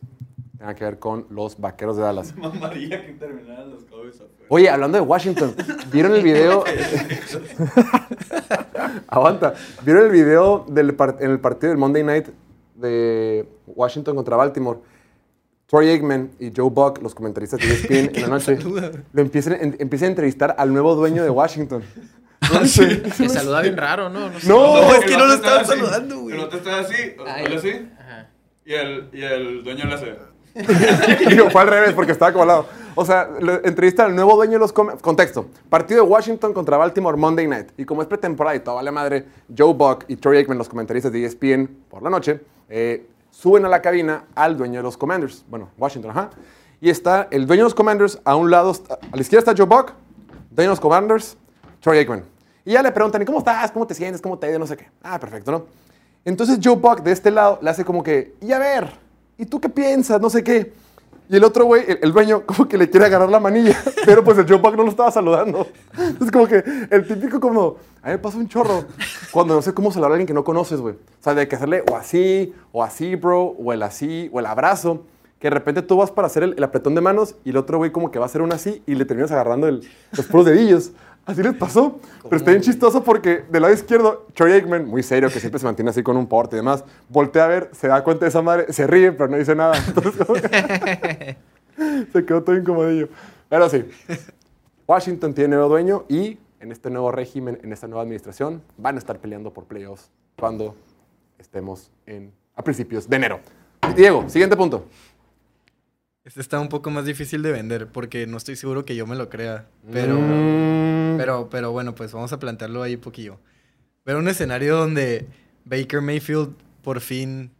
tenga que ver con los Vaqueros de Dallas. Mamaría que terminaran los Cowboys afuera. Oye, hablando de Washington, ¿vieron el video? Aguanta. ¿Vieron el video del en el partido del Monday Night de Washington contra Baltimore? Troy Aikman y Joe Buck, los comentaristas de ESPN, en la noche, lo empiezan, en- empiezan a entrevistar al nuevo dueño de Washington. Que saluda bien raro, ¿no? No. sé. ¡No! No, es que no lo estaba estaban saludando, güey. El otro estaba así, él así, Ajá. y el, y el dueño le hace. Digo, fue al revés porque estaba como al lado. O sea, le entrevistan al nuevo dueño de los... Contexto. Partido de Washington contra Baltimore Monday Night. Y como es pretemporada y todo vale madre, Joe Buck y Troy Aikman, los comentaristas de ESPN, por la noche, eh, suben a la cabina al dueño de los Commanders. Bueno, Washington, ajá. Y está el dueño de los Commanders, a un lado, a la izquierda está Joe Buck, dueño de los Commanders, Troy Aikman. Y ya le preguntan, ¿y cómo estás? ¿Cómo te sientes? ¿Cómo te ha ido? No sé qué. Ah, perfecto, ¿no? Entonces Joe Buck de este lado le hace como que, y a ver, ¿y tú qué piensas? No sé qué. Y el otro güey, el, el dueño, como que le quiere agarrar la manilla, pero pues el Joe Buck no lo estaba saludando. Es como que el típico como, a mí pasa un chorro, cuando no sé cómo saludar a alguien que no conoces, güey. O sea, de que hacerle o así, o así, bro, o el así, o el abrazo, que de repente tú vas para hacer el, apretón de manos y el otro güey como que va a hacer un así y le terminas agarrando los puros dedillos. Así les pasó. Pero está bien chistoso porque del lado izquierdo, Troy Aikman, muy serio, que siempre se mantiene así con un porte y demás, voltea a ver, se da cuenta de esa madre, se ríe, pero no dice nada. Entonces, se quedó todo incomodillo. Pero sí. Washington tiene nuevo dueño y en este nuevo régimen, en esta nueva administración, van a estar peleando por playoffs cuando estemos en, a principios de enero. Diego, siguiente punto. Este está un poco más difícil de vender porque no estoy seguro que yo me lo crea. Pero, Mm, pero, pero bueno, pues vamos a plantearlo ahí un poquillo. Ver un escenario donde Baker Mayfield por fin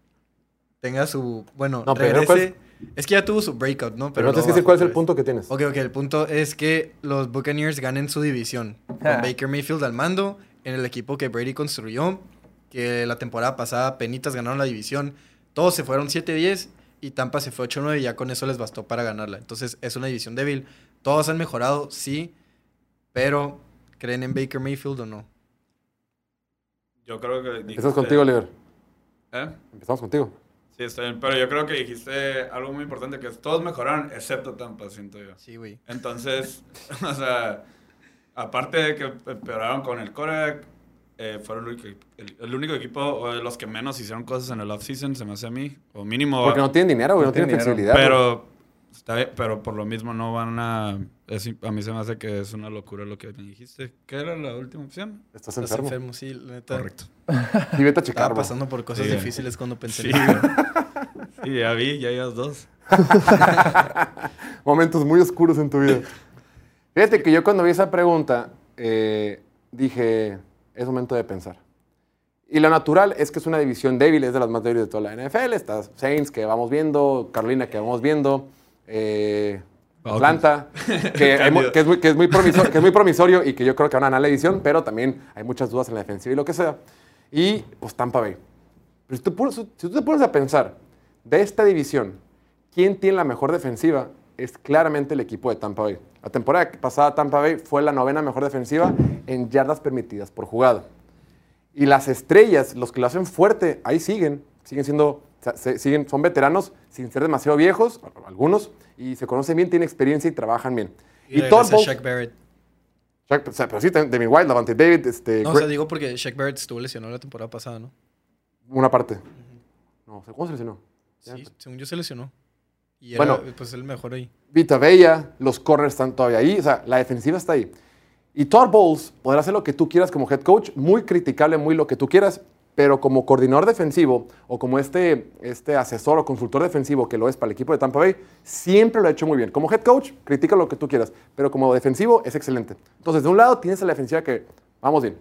tenga su. Bueno, No, regrese. Es que ya tuvo su breakout, ¿no? pero no tienes que decir cuál es el punto que tienes. Ok, ok, el punto es que los Buccaneers ganen su división. Con. Baker Mayfield al mando, en el equipo que Brady construyó, que la temporada pasada penitas ganaron la división. Todos se fueron 7-10 y Tampa se fue 8-9 y ya con eso les bastó para ganarla. Entonces es una división débil. Todos han mejorado, sí, pero ¿creen en Baker Mayfield o no? Yo creo que. Empezamos dijiste- contigo, Oliver. ¿Eh? Empezamos contigo. Sí, está bien. Pero yo creo que dijiste algo muy importante, que todos mejoraron, excepto Tampa, siento yo. Sí, güey. Entonces, o sea, aparte de que empeoraron con el coreback, eh, fueron el, único- el- el único equipo o de los que menos hicieron cosas en el offseason, se me hace a mí. O mínimo. Porque no tienen dinero, güey, no, No tienen dinero. flexibilidad. pero, está bien, pero por lo mismo no van a. es- a mí se me hace que es una locura lo que me dijiste. ¿Qué era la última opción? Estás Estás enfermo. enfermo, sí, la neta. Correcto. Y vete a Estaba checar, güey. pasando por cosas Sí. difíciles cuando pensé Sí. Sí, ya vi, ya llevas dos. Momentos muy oscuros en tu vida. Fíjate que yo cuando vi esa pregunta, eh, dije, es momento de pensar. Y lo natural es que es una división débil, es de las más débiles de toda la NFL. Está Saints, que vamos viendo, Carolina, que vamos viendo, eh. Atlanta, que, hay que es muy, que, es muy que es muy promisorio y que yo creo que van a ganar la edición, pero también hay muchas dudas en la defensiva y lo que sea. Y pues Tampa Bay. Pero si tú, si tú te pones a pensar, de esta división, ¿quién tiene la mejor defensiva? Es claramente el equipo de Tampa Bay. La temporada pasada Tampa Bay fue la novena mejor defensiva en yardas permitidas por jugada. Y las estrellas, los que lo hacen fuerte, ahí siguen. Siguen siendo, siguen, son veteranos sin ser demasiado viejos, algunos, y se conocen bien, tienen experiencia y trabajan bien. Y, Y, Bowles- Shaq Barrett. Shaq- o sea, pero sí, Demi White, Lavante David, este, No, o sea, digo porque Shaq Barrett estuvo lesionado la temporada pasada, ¿no? una parte. No, o sea, ¿cómo se lesionó? Sí, según yo se lesionó. Y era Bueno. pues el mejor ahí. Vita Bella, los corners están todavía ahí, o sea, la defensiva está ahí. Y Todd Bowles podrá hacer lo que tú quieras como head coach, muy criticable, muy lo que tú quieras, pero como coordinador defensivo o como este, este asesor o consultor defensivo que lo es para el equipo de Tampa Bay, siempre lo ha hecho muy bien. Como head coach, critica lo que tú quieras, pero como defensivo es excelente. Entonces, de un lado tienes a la defensiva que vamos bien.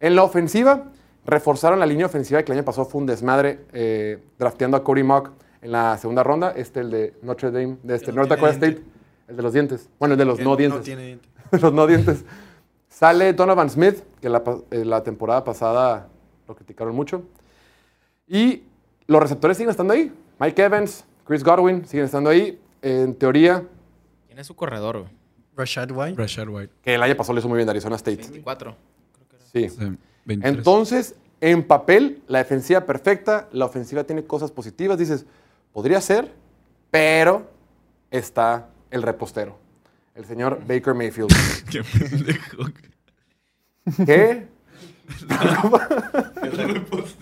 En la ofensiva, reforzaron la línea ofensiva que el año pasado fue un desmadre, eh, drafteando a Cody Mock en la segunda ronda, este el de Notre Dame, de este no North Dakota diente. State, el de los dientes, bueno, el de los no dientes. tiene diente. los no dientes. Sale Donovan Smith, que la, eh, la temporada pasada lo criticaron mucho. Y los receptores siguen estando ahí. Mike Evans, Chris Godwin siguen estando ahí. En teoría, ¿Quién es su corredor? güey? Rashad White. Rashad White. que el año pasado le hizo muy bien a Arizona State. 24. Sí. Sí, 23. Entonces, en papel, la defensiva perfecta, la ofensiva tiene cosas positivas. Dices, podría ser, pero está el repostero, el señor Baker Mayfield. Qué pendejo. ¿Qué?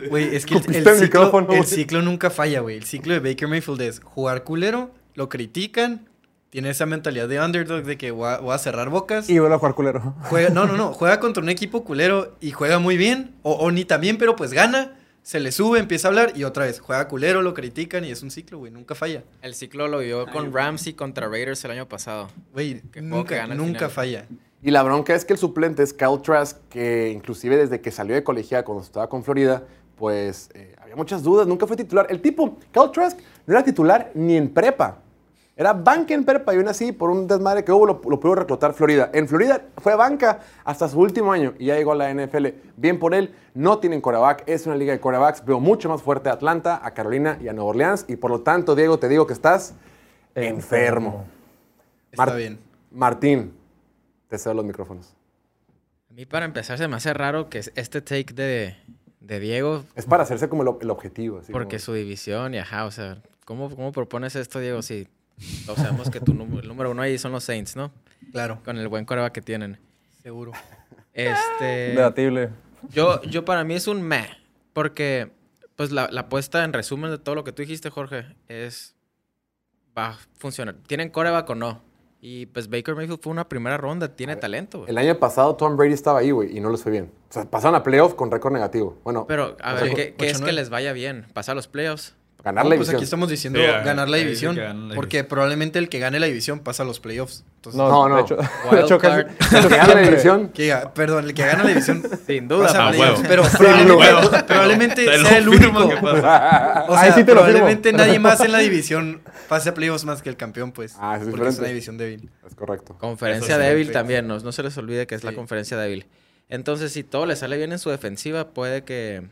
Güey, es que el, el el ciclo, el ciclo nunca falla, güey. El ciclo de Baker Mayfield es jugar culero, lo critican, tiene esa mentalidad de underdog de que voy a, voy a cerrar bocas. Y vuelve a jugar culero. Juega, no, no, no. Juega contra un equipo culero y juega muy bien. O, o ni tan bien, pero pues gana. Se le sube, empieza a hablar y otra vez juega culero, lo critican y es un ciclo, güey. Nunca falla. El ciclo lo vio con Ramsey contra Raiders el año pasado. Güey, nunca, nunca falla. Y la bronca es que el suplente es Kyle Trask, que inclusive desde que salió de colegial cuando estaba con Florida, pues eh, había muchas dudas, nunca fue titular. El tipo, Kyle Trask, no era titular ni en prepa. Era banca en prepa y aún así, por un desmadre que hubo, lo, lo pudo reclutar Florida. En Florida fue banca hasta su último año y ya llegó a la NFL. Bien por él, no tienen coreback, es una liga de corebacks. Veo mucho más fuerte a Atlanta, a Carolina y a Nueva Orleans. Y por lo tanto, Diego, te digo que estás enfermo. Está bien. Martín, te cedo los micrófonos. A mí para empezar se me hace raro que es este take de, de Diego, Es para hacerse como el, el objetivo. así porque como- su división y ajá, o sea, ¿cómo, cómo propones esto, Diego? Si todos sabemos que tu el número uno ahí son los Saints, ¿no? Claro, Con el buen coreback que tienen. seguro. Este... Debatible. Yo, yo para mí es un meh, porque pues la, la apuesta en resumen de todo lo que tú dijiste, Jorge, es va a funcionar. ¿Tienen coreback o no? Y pues Baker Mayfield fue una primera ronda, tiene talento. güey. El año pasado Tom Brady estaba ahí, güey, y no les fue bien. O sea, pasaron a playoff con récord negativo. Bueno, Pero, a ver, ¿qué, qué es 8-9? que les vaya bien? ¿Pasar los playoffs? Ganar No, la pues división. aquí estamos diciendo ganar la división. la porque probablemente el que gane la división pasa a los playoffs. Entonces, No, no. De hecho, de casi- hecho, Que gane la división. que perdón, el que gana la división Sin duda. pasa Ah, playoffs. Pero probablemente, probablemente sea el único. que pasa. O sea, Ahí sí te lo firmo. probablemente nadie más en la división pase a playoffs más que el campeón, pues. Ah, es porque es diferente. una división débil. Es correcto. Conferencia débil también, no, no se les olvide que es la conferencia débil. Entonces, si todo le sale bien en su defensiva, puede que,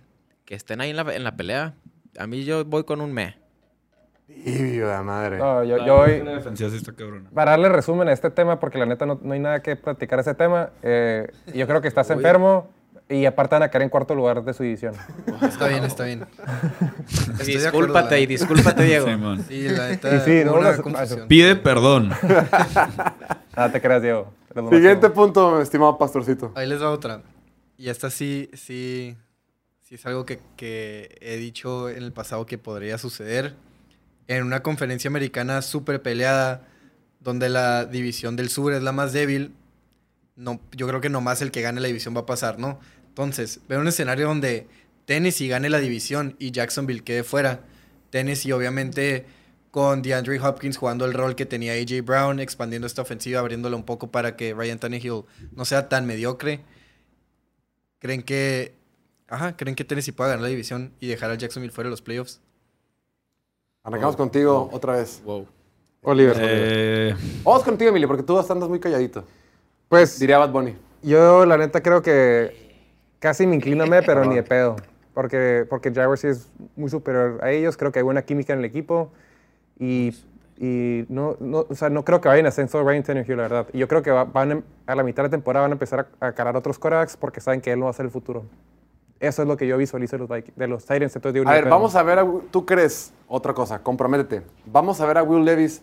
que estén ahí en la, en la pelea. A mí yo voy con un me. De madre. No, yo, yo voy- La defensiva sí está cabrona. Para darle resumen a este tema, porque la neta no, no hay nada que platicar ese tema, eh, yo creo que estás enfermo y aparte van a caer en cuarto lugar de su división. Está bien, está bien. Estoy de acuerdo, la Discúlpate y neta. discúlpate, Diego. Simón. Sí, la neta. Y sí, hubo no, una las- confusión. Pide perdón. Nada te creas, Diego. Eres lo Siguiente máximo. punto, estimado pastorcito. Ahí les va otra. Y esta sí, sí, sí es algo que, que he dicho en el pasado que podría suceder. En una conferencia americana súper peleada, donde la división del sur es la más débil, no, yo creo que nomás el que gane la división va a pasar, ¿no? Entonces, veo un escenario donde Tennessee gane la división y Jacksonville quede fuera. Tennessee, obviamente, con DeAndre Hopkins jugando el rol que tenía AJ Brown, expandiendo esta ofensiva, abriéndola un poco para que Ryan Tannehill no sea tan mediocre. ¿Creen que, ajá, creen que Tennessee pueda ganar la división y dejar a Jacksonville fuera de los playoffs? Arrancamos contigo otra vez. Wow. Oliver. Eh, Vamos contigo, Emilio, porque tú andas muy calladito. Pues Diría Bad Bunny. yo la neta creo que casi me inclino a me, pero ni de pedo. Porque, porque Jaguars sí es muy superior a ellos. Creo que hay buena química en el equipo. Y, y no, no, o sea, no creo que vayan a ascenso Ryan Tannehill, la verdad. Y yo creo que va- van a, a la mitad de la temporada van a empezar a, a calar otros corebacks porque saben que él no va a ser el futuro. Eso es lo que yo visualizo de los, de los Titans. entonces digo, A ver, vamos a ver, a, tú crees, otra cosa, comprométete. Vamos a ver a Will Levis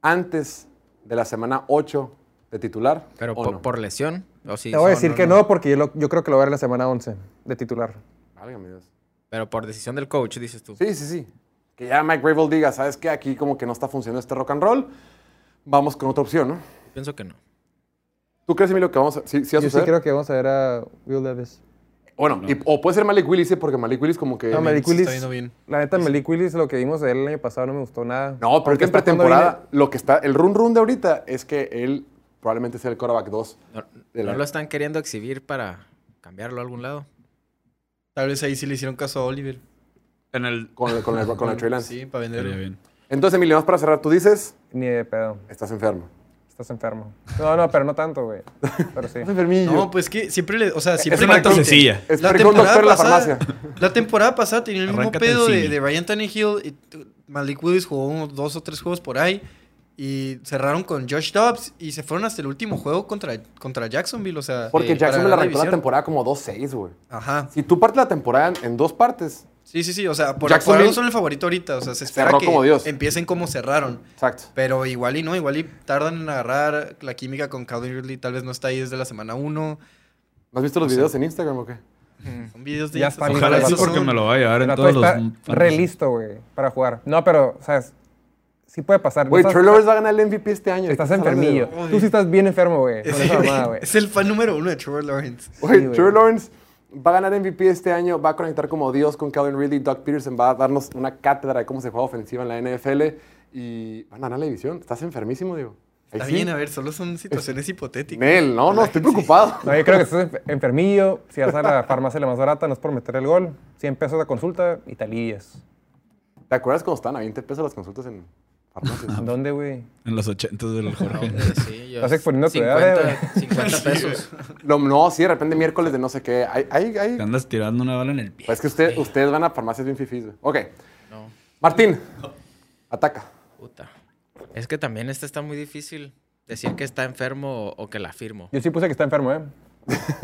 antes de la semana 8 de titular. Pero ¿o por, no? por lesión. ¿o sí? Te voy a decir no, que no. no, porque yo, lo- yo creo que lo voy a ver en la semana 11 de titular. Válgame Dios. Pero por decisión del coach, dices tú. Sí, sí, sí. Que ya Mike Gravel diga, ¿sabes qué? Aquí como que no está funcionando este rock and roll. Vamos con otra opción, ¿no? Pienso que no. ¿Tú crees, Emilio, que vamos a... Sí, sí va a Yo sí creo que vamos a ver a Will Levis. Bueno, y- o puede ser Malik Willis, sí, porque Malik Willis como que... No, Malik Se está Willis, viendo bien. la neta, Malik Willis, lo que vimos de él el año pasado no me gustó nada. No, pero es que en pretemporada, lo que está... El run run de ahorita es que él probablemente sea el quarterback 2. No, De la- no lo están queriendo exhibir para cambiarlo a algún lado. Tal vez ahí sí le hicieron caso a Oliver. en el. Con el, con el, con el Trey Lance. Sí, para venderlo. bien. Entonces, Emilio, más para cerrar, tú dices. Ni de pedo. estás enfermo. Estás enfermo. No, no, pero no tanto, güey. Pero sí. enfermillo. No, pues que siempre le, o sea, siempre una le conté. tosecilla. Es La temporada la pasada- farmacia. La temporada pasada tenía el mismo pedo el de, de Ryan Tannehill y Malik Willis jugó unos dos o tres juegos por ahí y cerraron con Josh Dobbs y se fueron hasta el último juego contra, contra Jacksonville, o sea, Porque eh, Jackson para me la ganar arrancó la división. temporada como 2-6, güey. Ajá. Si tú partes la temporada en, en dos partes, Sí, sí, sí, o sea, por, por algo son el favorito ahorita, o sea, se espera que como Dios. empiecen como cerraron. exacto. Pero igual y no, igual y tardan en agarrar la química con Calvin Ridley, tal vez no está ahí desde la semana 1. ¿No has visto los videos en Instagram o qué? Son videos de Ya Insta, está son Ojalá sí, porque son- me lo va a llevar en todos los. está fantasy. re listo, güey, para jugar. No, pero, o sea, es- sí puede pasar. Güey, Trey Lawrence va a ganar el MVP este año. Estás ¿Qué hablando, enfermillo. Tú sí estás bien enfermo, güey. Es el fan número uno de Trevor Lawrence. Güey, Sí. Trey Lawrence va a ganar MVP este año, va a conectar como Dios con Calvin Ridley. Doug Peterson va a darnos una cátedra de cómo se juega ofensiva en la NFL y van a ganar la división. Estás enfermísimo, Diego. Ahí Está sí. bien, a ver, solo son situaciones hipotéticas. Nel, no, no, estoy preocupado. No, yo creo que estás enf- enfermillo. Si vas a la farmacia la más barata, no es por meter el gol. 100 pesos de consulta y te alivias. ¿Te acuerdas cuando estaban a 20 pesos las consultas en farmacias? ¿Dónde, güey? En los 80 del Jorge. Sí, yo- Estás exponiendo tu edad, eh, 50, 50 pesos. No, no, sí, de repente miércoles de no sé qué. Hay, hay, hay- Te andas tirando una bala en el pie. Pues es que usted, ustedes van a farmacias bien fifís, güey. Ok. No, Martín, ataca. puta. Es que también este está muy difícil decir que está enfermo o que la firmo. Yo sí puse que está enfermo, ¿eh?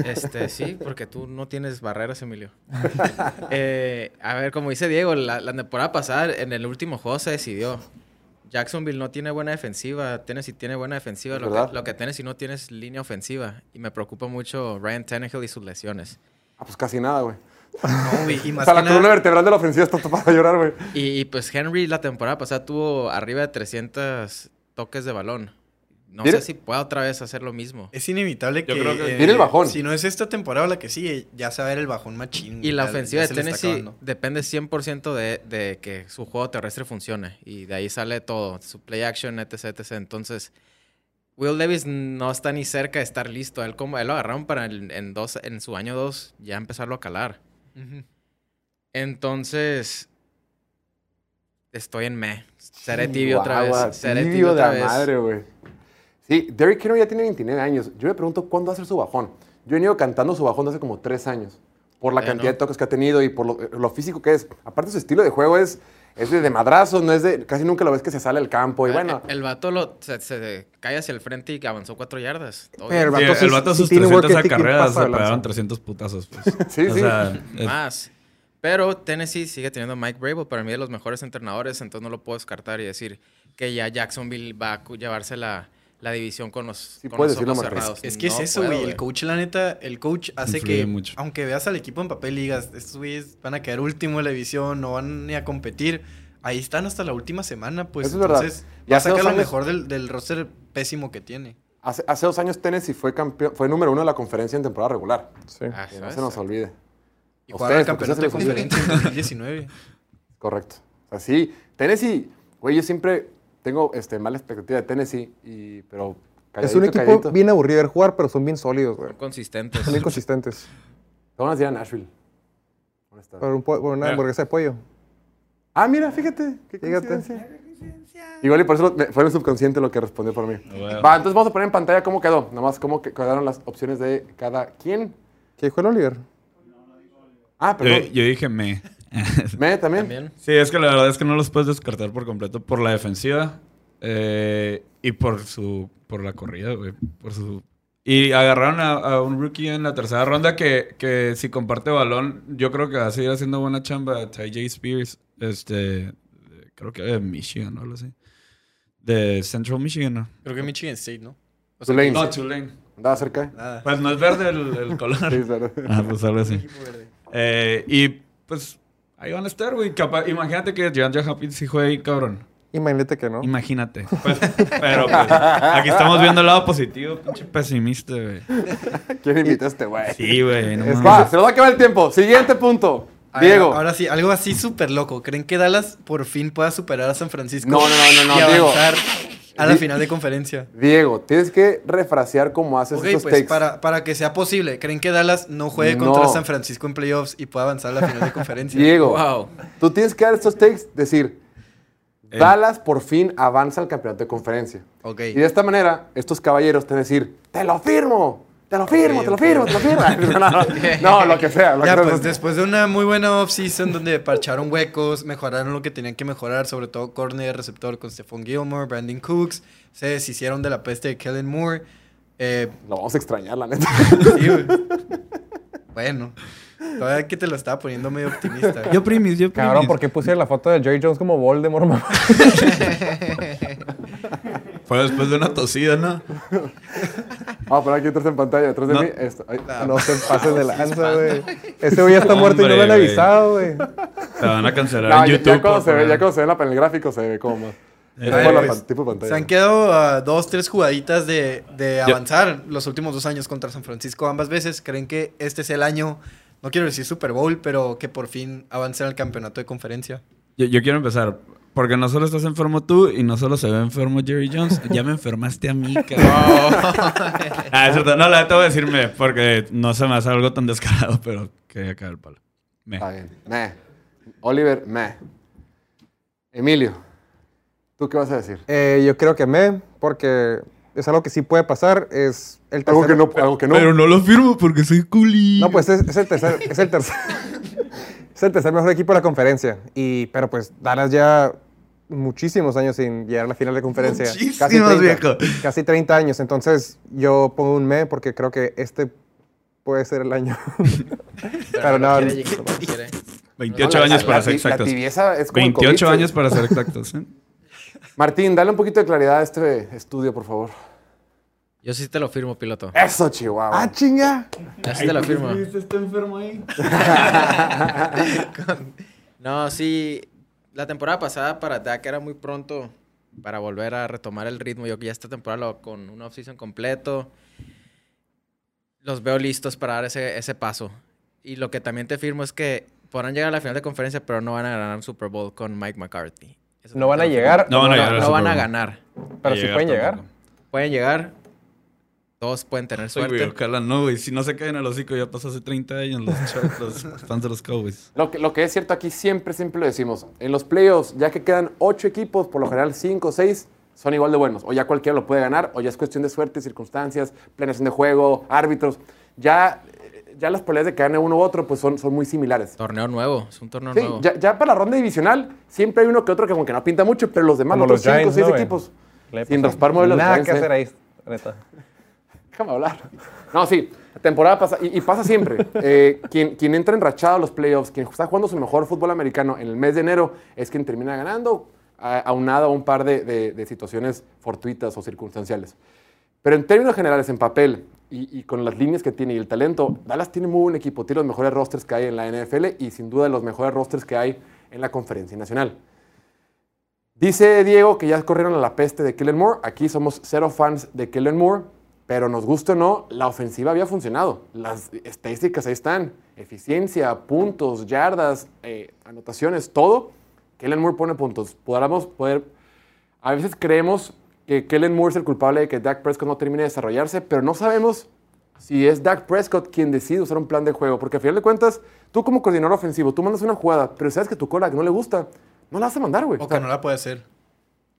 Este, sí, porque tú no tienes barreras, Emilio. Eh, a ver, como dice Diego, la, la temporada pasada, en el último juego se decidió. Jacksonville no tiene buena defensiva, Tennessee tiene buena defensiva, lo que, lo que Tennessee no tiene es línea ofensiva. Y me preocupa mucho Ryan Tannehill y sus lesiones. Ah, pues casi nada, güey. No, y O más sea, que la columna vertebral de la ofensiva está para llorar, güey. Y, y, pues Henry la temporada pasada tuvo arriba de 300 toques de balón. No sé si pueda otra vez hacer lo mismo. Es inevitable que... Yo creo que- eh, Viene el bajón. Si no es esta temporada la que sigue, ya se va a ver el bajón machín. Y la Ya- ofensiva ya de Tennessee depende 100% de, de que su juego terrestre funcione. Y de ahí sale todo, su play action, etc, etc. Entonces, Will Davis no está ni cerca de estar listo. Él, como, él lo agarraron para el- en, dos, en su año 2 ya empezarlo a calar. Entonces, estoy en me. Seré tibio otra vez. Seré tibio tibio de otra la vez. madre, güey. Sí, Derrick Henry ya tiene 29 años. Yo me pregunto cuándo va a ser su bajón. Yo he venido cantando su bajón desde hace como 3 años. Por la Bueno. cantidad de toques que ha tenido y por lo, lo físico que es. Aparte, su estilo de juego es, es de, de madrazos, no es de. Casi nunca lo ves que se sale al campo. Y bueno, El, el vato lo, se, se cae hacia el frente y avanzó cuatro yardas. Todo el vato Sí, sí- el vato sí sus tiene work 300 ethic y carreras se pegaron 300 putazos, pues. Sí, o sí. sea, es- más. Pero Tennessee sigue teniendo a Mike Brable, para mí de los mejores entrenadores, entonces no lo puedo descartar y decir que ya Jacksonville va a llevarse la, la división con los, Sí con los ojos cerrados. Es que No es eso, güey. El coach, la neta, el coach hace Influye que, mucho. aunque veas al equipo en papel y digas, estos güeyes van a quedar último en la división, no van ni a competir, ahí están hasta la última semana, pues. Eso es verdad. entonces, Y va a hace sacar dos lo años- mejor del, del roster pésimo que tiene. hace, hace dos años Tennessee fue, campeón, fue número uno de la conferencia en temporada regular. Sí. Ah, Que no se nos olvide. Y jugaron el campeonato de conferencia en 2019. Correcto. O sea, sí, Tennessee, güey, yo siempre tengo este, mala expectativa de Tennessee, y, pero Es un calladito, equipo calladito. bien aburrido de jugar, pero son bien sólidos, güey. Son consistentes. Son bien consistentes. Vamos a ir a Nashville. Por, un po- por una hamburguesa de pollo. Ah, mira, fíjate. Qué Fíjate. coincidencia. Igual y por eso fue en el subconsciente lo que respondió por mí. bueno. Va, entonces vamos a poner en pantalla cómo quedó. Nada más cómo que- quedaron las opciones de cada quien. ¿Qué dijo el Oliver? Ah, Yo, perdón. yo dije me. Me también. También. Sí, es que la verdad es que no los puedes descartar por completo por la defensiva eh, y por su por la corrida, güey. Por su y agarraron a, a un rookie en la tercera ronda que, que si comparte balón, yo creo que va a seguir haciendo buena chamba. Ty J. Spears, este, creo que de Michigan o algo así. De Central Michigan, ¿no? Creo que Michigan State, ¿no? O Tulane. No, Tulane. Andaba cerca. Nada. Pues no es verde el, el color. Sí, claro. Ah, pues algo así. Eh, y pues ahí van a estar, güey. Imagínate que DeAndre Hopkins sí juega ahí, cabrón. Imagínate que no. Imagínate. Pues, pero pues, aquí estamos viendo el lado positivo, pinche pesimista, güey. ¿Quién invitó a este güey? Sí, güey. No. Va, se nos va a acabar el tiempo. Siguiente punto. Diego. Ahora sí, algo así súper loco. ¿Creen que Dallas por fin pueda superar a San Francisco? No, no, no, no, Y no, Diego. A la final de conferencia. Diego, tienes que refrasear cómo haces Ok, esos pues takes. para, para que sea posible, ¿creen que Dallas no juegue No. contra San Francisco en playoffs y pueda avanzar a la final de conferencia? Diego, Wow. tú tienes que dar estos takes, decir, Eh. Dallas por fin avanza al campeonato de conferencia. Ok. Y de esta manera, estos caballeros te van a decir, te lo firmo, te lo firmo, te lo firmo, te lo firmo. No, no, no, no, lo que sea. Lo Ya, que sea. pues después de una muy buena offseason donde parcharon huecos, mejoraron lo que tenían que mejorar, sobre todo corner, receptor con Stephon Gilmore, Brandon Cooks, se deshicieron de la peste de Kellen Moore. Eh, Lo vamos a extrañar, la neta. sí, güey. bueno, todavía que te lo estaba poniendo medio optimista. Yo primis, yo primis. Cabrón, ¿por qué pusieron la foto de Jerry Jones como Voldemort, mamá? Fue después de una tosida, ¿no? Vamos a poner aquí atrás en pantalla, atrás de No. mí. Esto. Ay, No se pasen de lanza, güey. Ese güey ya está muerto y no lo han avisado, güey. Te van a cancelar No, en ya, YouTube. ya cuando se ve, ya cuando se ve en, el gráfico se ve como más. Eh, pues, tipo de pantalla. Se han quedado a dos, tres jugaditas de, de Yo- avanzar los últimos dos años contra San Francisco ambas veces. ¿Creen que este es el año, no quiero decir Super Bowl, pero que por fin avancen al campeonato de conferencia? Yo, yo quiero empezar. Porque no solo estás enfermo tú y no solo se ve enfermo Jerry Jones. Ya me enfermaste a mí, cabrón. ah, es cierto. No, la neta voy a decirme porque no se me hace algo tan descarado, pero quería caer el palo. Me. Está bien. Me. Oliver, me. Emilio, ¿tú qué vas a decir? Eh, yo creo que me, porque es algo que sí puede pasar. Es el tercer... Algo que no. Algo que no. Pero no lo firmo porque soy culi. No, pues es, es el tercer, es el tercer, es el tercer mejor equipo de la conferencia. Y, pero pues Dallas ya muchísimos años sin llegar a la final de conferencia. Muchísimos, viejo. Casi 30 años. Entonces yo pongo un me porque creo que este puede ser el año. pero no, quiere, Jake, no quiere. 28 No, la- años para la ser La exactos. tibieza es como el 28 COVID, años para ser exactos. ¿eh? Martín, dale un poquito de claridad a este estudio, por favor. Yo sí te lo firmo, piloto. Eso, Chihuahua. ¡Ah, chinga! Yo sí te lo firmo. ¿Está enfermo ahí? No, sí. La temporada pasada para Dak era muy pronto para volver a retomar el ritmo. Yo que ya esta temporada lo- con un offseason completo, los veo listos para dar ese, ese paso. Y lo que también te firmo es que podrán llegar a la final de conferencia, pero no van a ganar un Super Bowl con Mike McCarthy. Eso No van a llegar. No van a No, van a ganar. Pero A sí llegar pueden llegar. Pueden llegar. Todos pueden tener Ay, güey, suerte. ojalá no, güey. Si no se caen el hocico, ya pasó hace 30 años los, fans de los Cowboys. Lo que, lo que es cierto aquí, siempre, siempre lo decimos. En los playoffs, ya que quedan ocho equipos, por lo general cinco o seis, son igual de buenos. O ya cualquiera lo puede ganar, o ya es cuestión de suerte, circunstancias, planeación de juego, árbitros. Ya, eh, ya las peleas de que gane uno u otro, pues son, son muy similares. Torneo nuevo. Es un torneo Sí, nuevo. ya, ya para la ronda divisional, siempre hay uno que otro que como que no pinta mucho, pero los demás, Como los otros los cinco o Giants, seis ¿no, güey? equipos, Le sin raspar muebles, Nada que Giants, hacer eh. ahí, neta. Déjame hablar. No, sí, la temporada pasa, y, pasa siempre. Eh, quien, entra enrachado a los playoffs, quien está jugando su mejor fútbol americano en el mes de enero, es quien termina ganando, aunado a un par de, de- de situaciones fortuitas o circunstanciales. Pero en términos generales, en papel, y, y con las líneas que tiene y el talento, Dallas tiene muy buen equipo, tiene los mejores rosters que hay en la NFL y sin duda los mejores rosters que hay en la conferencia nacional. Dice Diego que ya corrieron a la peste de Kellen Moore. Aquí somos cero fans de Kellen Moore, pero nos gusta o no, la ofensiva había funcionado. Las estadísticas ahí están. Eficiencia, puntos, yardas, eh, anotaciones, todo. Kellen Moore pone puntos. Podríamos poder... A veces creemos que Kellen Moore es el culpable de que Dak Prescott no termine de desarrollarse, pero no sabemos si es Dak Prescott quien decide usar un plan de juego. Porque al final de cuentas, tú como coordinador ofensivo, tú mandas una jugada, pero sabes que tu coreback no le gusta, no la vas a mandar, güey. O O sea, que no la puede hacer.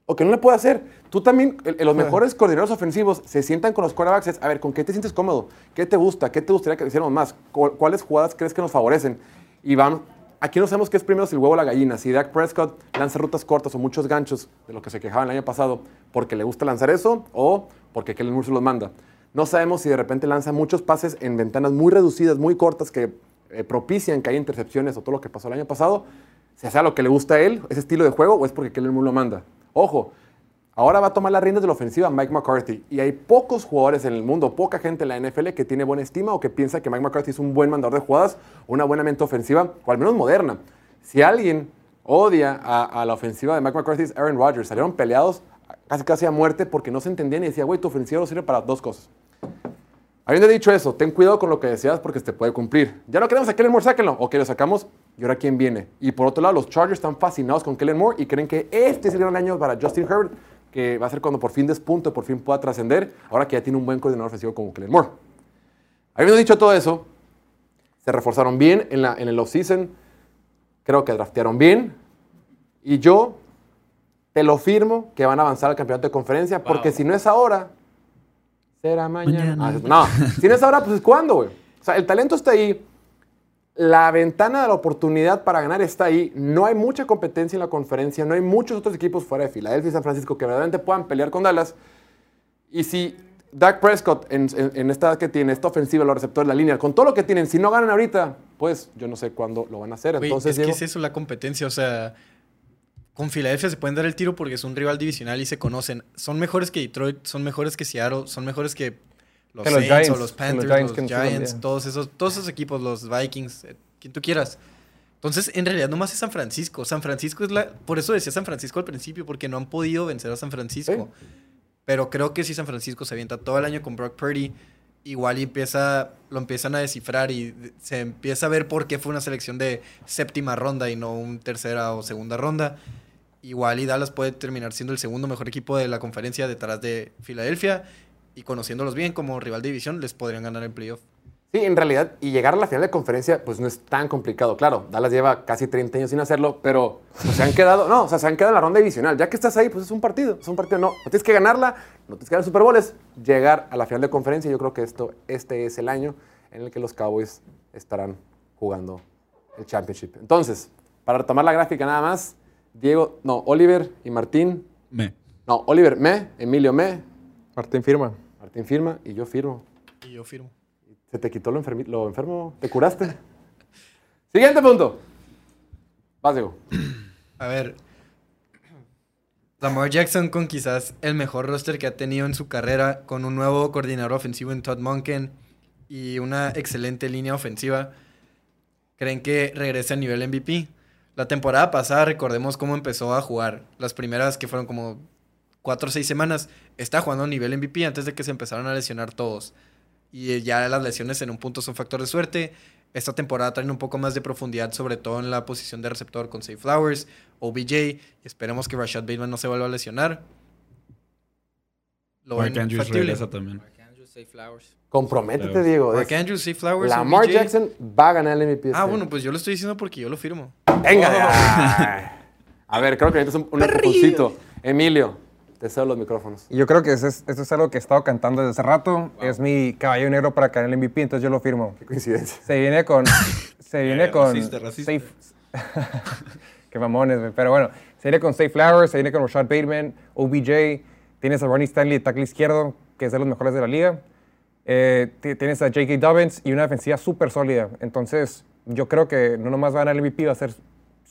O que no le puede hacer. Tú también, el- los mejores coordinadores ofensivos se sientan con los quarterbacks. A ver, ¿con qué te sientes cómodo? ¿Qué te gusta? ¿Qué te gustaría que hiciéramos más? ¿Cu- ¿Cuáles jugadas crees que nos favorecen? Y van, aquí no sabemos qué es primero, si el huevo o la gallina. Si Dak Prescott lanza rutas cortas o muchos ganchos, de lo que se quejaban el año pasado, porque le gusta lanzar eso o porque Kellen Moore se los manda. No sabemos si de repente lanza muchos pases en ventanas muy reducidas, muy cortas, que eh, propician que haya intercepciones o todo lo que pasó el año pasado. Si sea lo que le gusta a él, ese estilo de juego, o es porque Kellen Moore lo manda. Ojo, ahora va a tomar las riendas de la ofensiva Mike McCarthy. Y hay pocos jugadores en el mundo, poca gente en la NFL que tiene buena estima o que piensa que Mike McCarthy es un buen mandador de jugadas o una buena mente ofensiva, o al menos moderna. Si alguien odia a, la ofensiva de Mike McCarthy es Aaron Rodgers. Salieron peleados casi casi a muerte porque no se entendían y decía, güey, tu ofensiva no sirve para dos cosas. Habiendo dicho eso, ten cuidado con lo que deseas porque se te puede cumplir. Ya no queremos Kellen Moore, sáquenlo. Ok, lo sacamos. ¿Y ahora quién viene? Y por otro lado, los Chargers están fascinados con Kellen Moore y creen que este es el gran año para Justin Herbert, que va a ser cuando por fin despunte, por fin pueda trascender, ahora que ya tiene un buen coordinador ofensivo como Kellen Moore. Habiendo dicho todo eso, se reforzaron bien en, la, en el offseason. Creo que draftearon bien. Y yo te lo firmo que van a avanzar al campeonato de conferencia, porque si no es ahora, será mañana. Mañana. Ah, no, si no es ahora, pues es cuándo, güey. O sea, el talento está ahí. La ventana de la oportunidad para ganar está ahí. No hay mucha competencia en la conferencia. No hay muchos otros equipos fuera de Filadelfia y San Francisco que verdaderamente puedan pelear con Dallas. Y si Dak Prescott, en, en- en esta edad que tiene, esta ofensiva, los receptores, la línea, con todo lo que tienen, si no ganan ahorita, pues yo no sé cuándo lo van a hacer. Entonces, es que es eso la competencia, o sea, con Filadelfia se pueden dar el tiro porque es un rival divisional y se conocen. Son mejores que Detroit, son mejores que Seattle, son mejores que los Que los Saints Giants, o los Panthers, los Giants los todos esos, todos esos equipos, los Vikings, eh, quien tú quieras. Entonces, en realidad, nomás es San Francisco. San Francisco es la. Por eso decía San Francisco al principio, porque no han podido vencer a San Francisco. Pero creo que si San Francisco se avienta todo el año con Brock Purdy, igual y empieza, lo empiezan a descifrar y se empieza a ver por qué fue una selección de séptima ronda y no un tercera o segunda ronda. Igual y Dallas puede terminar siendo el segundo mejor equipo de la conferencia detrás de Filadelfia. Y conociéndolos bien como rival de división, les podrían ganar el playoff. Sí, en realidad, y llegar a la final de conferencia, pues no es tan complicado. Claro, Dallas lleva casi 30 años sin hacerlo, pero pues, se han quedado, no, o sea, se han quedado en la ronda divisional. Ya que estás ahí, pues es un partido, es un partido. No, no tienes que ganarla, no tienes que ganar Super Bowl, es llegar a la final de conferencia. Yo creo que esto, este es el año en el que los Cowboys estarán jugando el Championship. Entonces, para retomar la gráfica nada más, Diego, no, Oliver y Martín, Me. no, Oliver me, Emilio me, Martín firma. Martín firma y yo firmo. Y yo firmo. Se te quitó lo, lo enfermo, te curaste. Siguiente punto. Vas, Diego. A ver. Lamar Jackson con quizás el mejor roster que ha tenido en su carrera, con un nuevo coordinador ofensivo en Todd Monken y una excelente línea ofensiva. ¿Creen que regrese a nivel MVP? La temporada pasada recordemos cómo empezó a jugar. Las primeras que fueron como cuatro o seis semanas, está jugando a nivel MVP antes de que se empezaran a lesionar todos. Y eh, ya las lesiones en un punto son factor de suerte. Esta temporada traen un poco más de profundidad, sobre todo en la posición de receptor con Safe Flowers, OBJ. Esperemos que Rashad Bateman no se vuelva a lesionar. Lo Mark Andrews regresa también. Mark Andrews, Safe Flowers. Comprométete. Diego. Mark Es- Andrews, Safe Flowers, Lamar OBJ. Jackson va a ganar el MVP. Ah, este bueno, año. pues yo lo estoy diciendo porque yo lo firmo. Venga. ya. A ver, creo que necesitas un, un empujoncito. Emilio, te cedo los micrófonos. Yo creo que eso es, eso es algo que he estado cantando desde hace rato. Es mi caballo negro para ganar el MVP, entonces yo lo firmo. Qué coincidencia. Se viene con. Se viene Eh, con. racista, racista. Safe. Qué mamones. Pero bueno, se viene con Safe Flowers, se viene con Rashad Bateman, OBJ. Tienes a Ronnie Stanley, tackle izquierdo, que es de los mejores de la liga. Eh, ti- tienes a J.K. Dobbins y una defensiva súper sólida. Entonces, yo creo que no nomás va a ganar el MVP, va a ser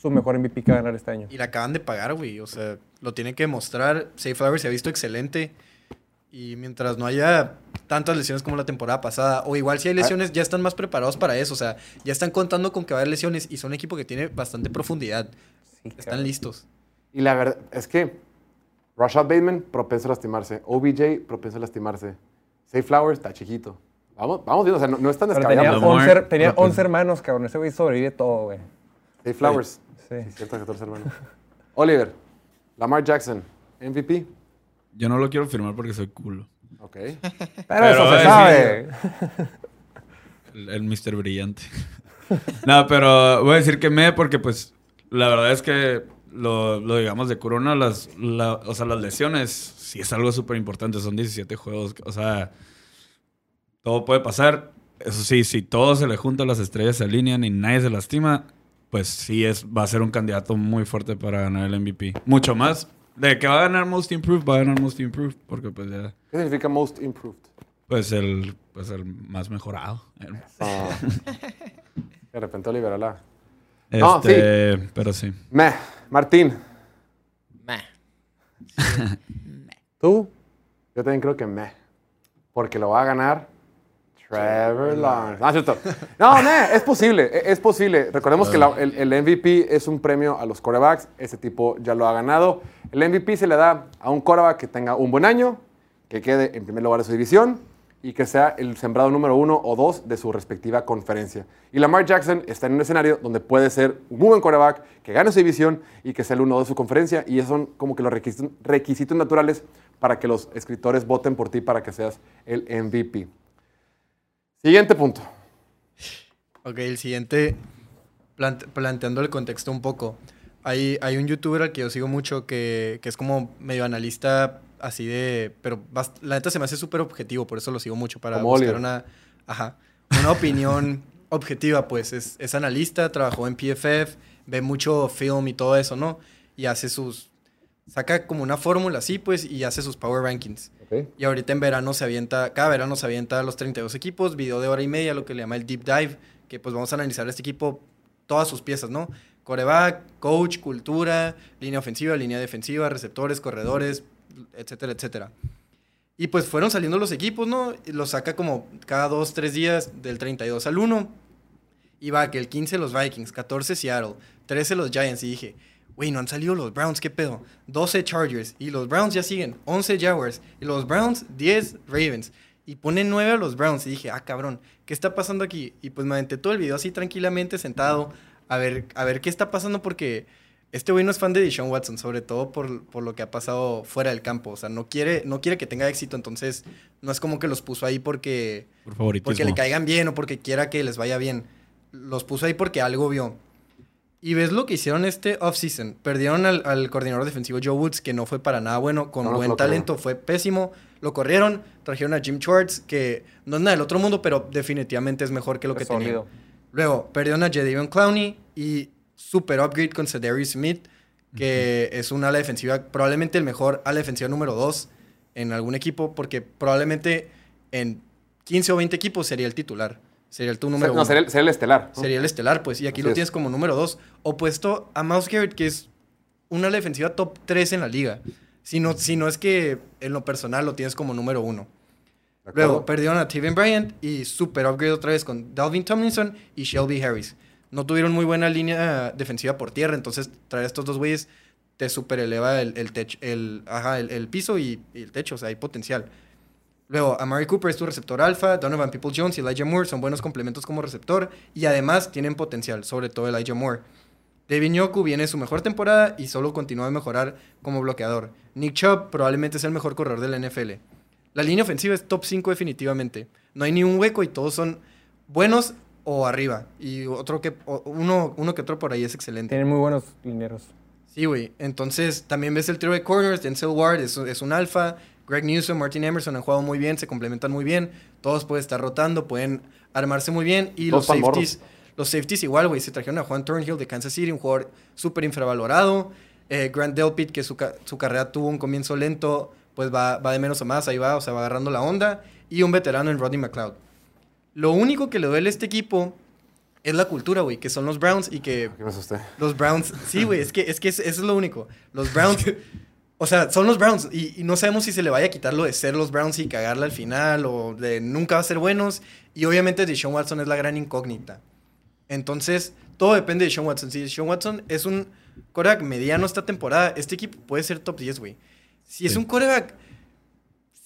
su mejor MVP que va a ganar este año. Y la acaban de pagar, güey. O sea, lo tienen que demostrar. Safe Flowers se ha visto excelente. Y mientras no haya tantas lesiones como la temporada pasada, o igual si hay lesiones, ya están más preparados para eso. O sea, ya están contando con que va a haber lesiones y son un equipo que tiene bastante profundidad. Sí, Están listos. Y la verdad es que Rashad Bateman, propenso a lastimarse. OBJ, propenso a lastimarse. Safe Flowers, está chiquito. Vamos, vamos viendo, o sea, no, no es tan Pero descabellado. tenía, Lamar, 11, tenía propenso. 11 hermanos, cabrón. Ese güey sobrevive todo, güey. Safe Flowers. Sí. Sí, cierto, 14 hermanos. Oliver, Lamar Jackson, MVP. Yo no lo quiero firmar porque soy culo. Ok. Pero, Pero eso se es- sabe. El, el Mr. Brillante. no, pero voy a decir que me, porque pues la verdad es que lo, lo digamos de Corona, las, la- o sea, las lesiones sí es algo súper importante. Son 17 juegos. O sea, todo puede pasar. Eso sí, si todo se le junta, las estrellas se alinean y nadie se lastima, pues sí es, va a ser un candidato muy fuerte para ganar el MVP. Mucho más. De que va a ganar Most Improved, va a ganar Most Improved. Porque pues ya, ¿Qué significa most improved? pues el, pues el más mejorado. Ah. de repente Oliver habla. Este, No, sí. pero sí. Meh. Martín, Meh. ¿tú? Yo también creo que meh. Porque lo va a ganar Trevor Lawrence. No, es cierto. No, meh, es posible, e- es posible. Recordemos que la- el, el MVP es un premio a los quarterbacks. Ese tipo ya lo ha ganado. El MVP se le da a un quarterback que tenga un buen año, que quede en primer lugar de su división y que sea el sembrado número uno o dos de su respectiva conferencia. Y Lamar Jackson está en un escenario donde puede ser un muy buen quarterback, que gane su división y que sea el uno de su conferencia. Y esos son como que los requisitos, requisitos naturales para que los escritores voten por ti para que seas el MVP. Siguiente punto. Ok, el siguiente, plante- planteando el contexto un poco. Hay, hay un youtuber al que yo sigo mucho que, que es como medio analista así de... Pero la neta se me hace súper objetivo, por eso lo sigo mucho, para Como buscar Oliver. una, ajá, una opinión objetiva, pues. Es, es analista, trabajó en PFF, ve mucho film y todo eso, ¿no? Y hace sus... Saca como una fórmula así, pues, y hace sus power rankings. Y ahorita en verano se avienta, cada verano se avienta los 32 equipos, video de hora y media, lo que le llama el deep dive, que pues vamos a analizar este equipo, todas sus piezas, ¿no? Coreback, coach, cultura, línea ofensiva, línea defensiva, receptores, corredores, etcétera, etcétera. Y pues fueron saliendo los equipos, ¿no? Los saca como cada dos, tres días, del 32 al 1. Y va que el 15 los Vikings, 14 Seattle, 13 los Giants. Y dije, güey, no han salido los Browns, ¿qué pedo? 12 Chargers. Y los Browns ya siguen, 11 Jaguars. Y los Browns, 10 Ravens. Y ponen 9 a los Browns. Y dije, ah, cabrón, ¿qué está pasando aquí? Y pues me aventé todo el video así tranquilamente sentado a ver, a ver qué está pasando porque este güey no es fan de Deshaun Watson, sobre todo por, por lo que ha pasado fuera del campo. O sea, no quiere, no quiere que tenga éxito, entonces no es como que los puso ahí porque, Por porque le caigan bien o porque quiera que les vaya bien. Los puso ahí porque algo vio. Y ves lo que hicieron este offseason. Perdieron al, al coordinador defensivo Joe Woods, que no fue para nada bueno, con No, buen talento, fue pésimo. Lo corrieron, trajeron a Jim Schwartz, que no es nada del otro mundo, pero definitivamente es mejor que lo Es que tenían. sólido. Luego, perdieron a Jadavion Clowney y super upgrade con Cedarius Smith, que es un ala defensiva, probablemente el mejor ala defensiva número 2 en algún equipo, porque probablemente en 15 o 20 equipos sería el titular. Sería el tu número no, uno. sería el, sería el estelar. Sería el estelar, pues. Y aquí Así lo es. tienes como número 2. Opuesto a Mouse Garrett, que es una defensiva top 3 en la liga. Si no, si no es que en lo personal lo tienes como número 1. ¿De acuerdo? Luego perdieron a Taven Bryant y super upgrade otra vez con Dalvin Tomlinson y Shelby Harris. No tuvieron muy buena línea defensiva por tierra, entonces traer a estos dos güeyes te supereleva el, el, tech- el, ajá, el, el piso y, y el techo, o sea, hay potencial. Luego, Amari Cooper es tu receptor alfa, Donovan People-Jones y Elijah Moore son buenos complementos como receptor y además tienen potencial, sobre todo Elijah Moore. Devin Yoku viene su mejor temporada y solo continúa a mejorar como bloqueador. Nick Chubb probablemente es el mejor corredor de la NFL. La línea ofensiva es top 5 definitivamente. No hay ni un hueco y todos son buenos o arriba. Y otro que, uno, uno que otro por ahí es excelente. Tienen muy buenos lineros. Sí, güey. Entonces, también ves el trío de corners. Denzel Ward es, es un alfa. Greg Newsom, Martin Emerson han jugado muy bien, se complementan muy bien. Todos pueden estar rotando, pueden armarse muy bien. Y los safeties, los safeties igual, güey. Se trajeron a Juan Turnhill de Kansas City, un jugador súper infravalorado. Eh, Grant Delpit, que su, su carrera tuvo un comienzo lento, pues va, va de menos a más, ahí va, o sea, va agarrando la onda. Y un veterano en Rodney McLeod. Lo único que le duele a este equipo es la cultura, güey, que son los Browns y que ¿Qué me asusté? los Browns, sí, güey, es que, es que es- eso es lo único. Los Browns, o sea, son los Browns y, y no sabemos si se le vaya a quitar lo de ser los Browns y cagarla al final o de nunca va a ser buenos. Y obviamente Deshaun Watson es la gran incógnita. Entonces, todo depende de Deshaun Watson. Si Deshaun Watson es un coreback mediano esta temporada, este equipo puede ser top 10, güey. Si es Sí. un coreback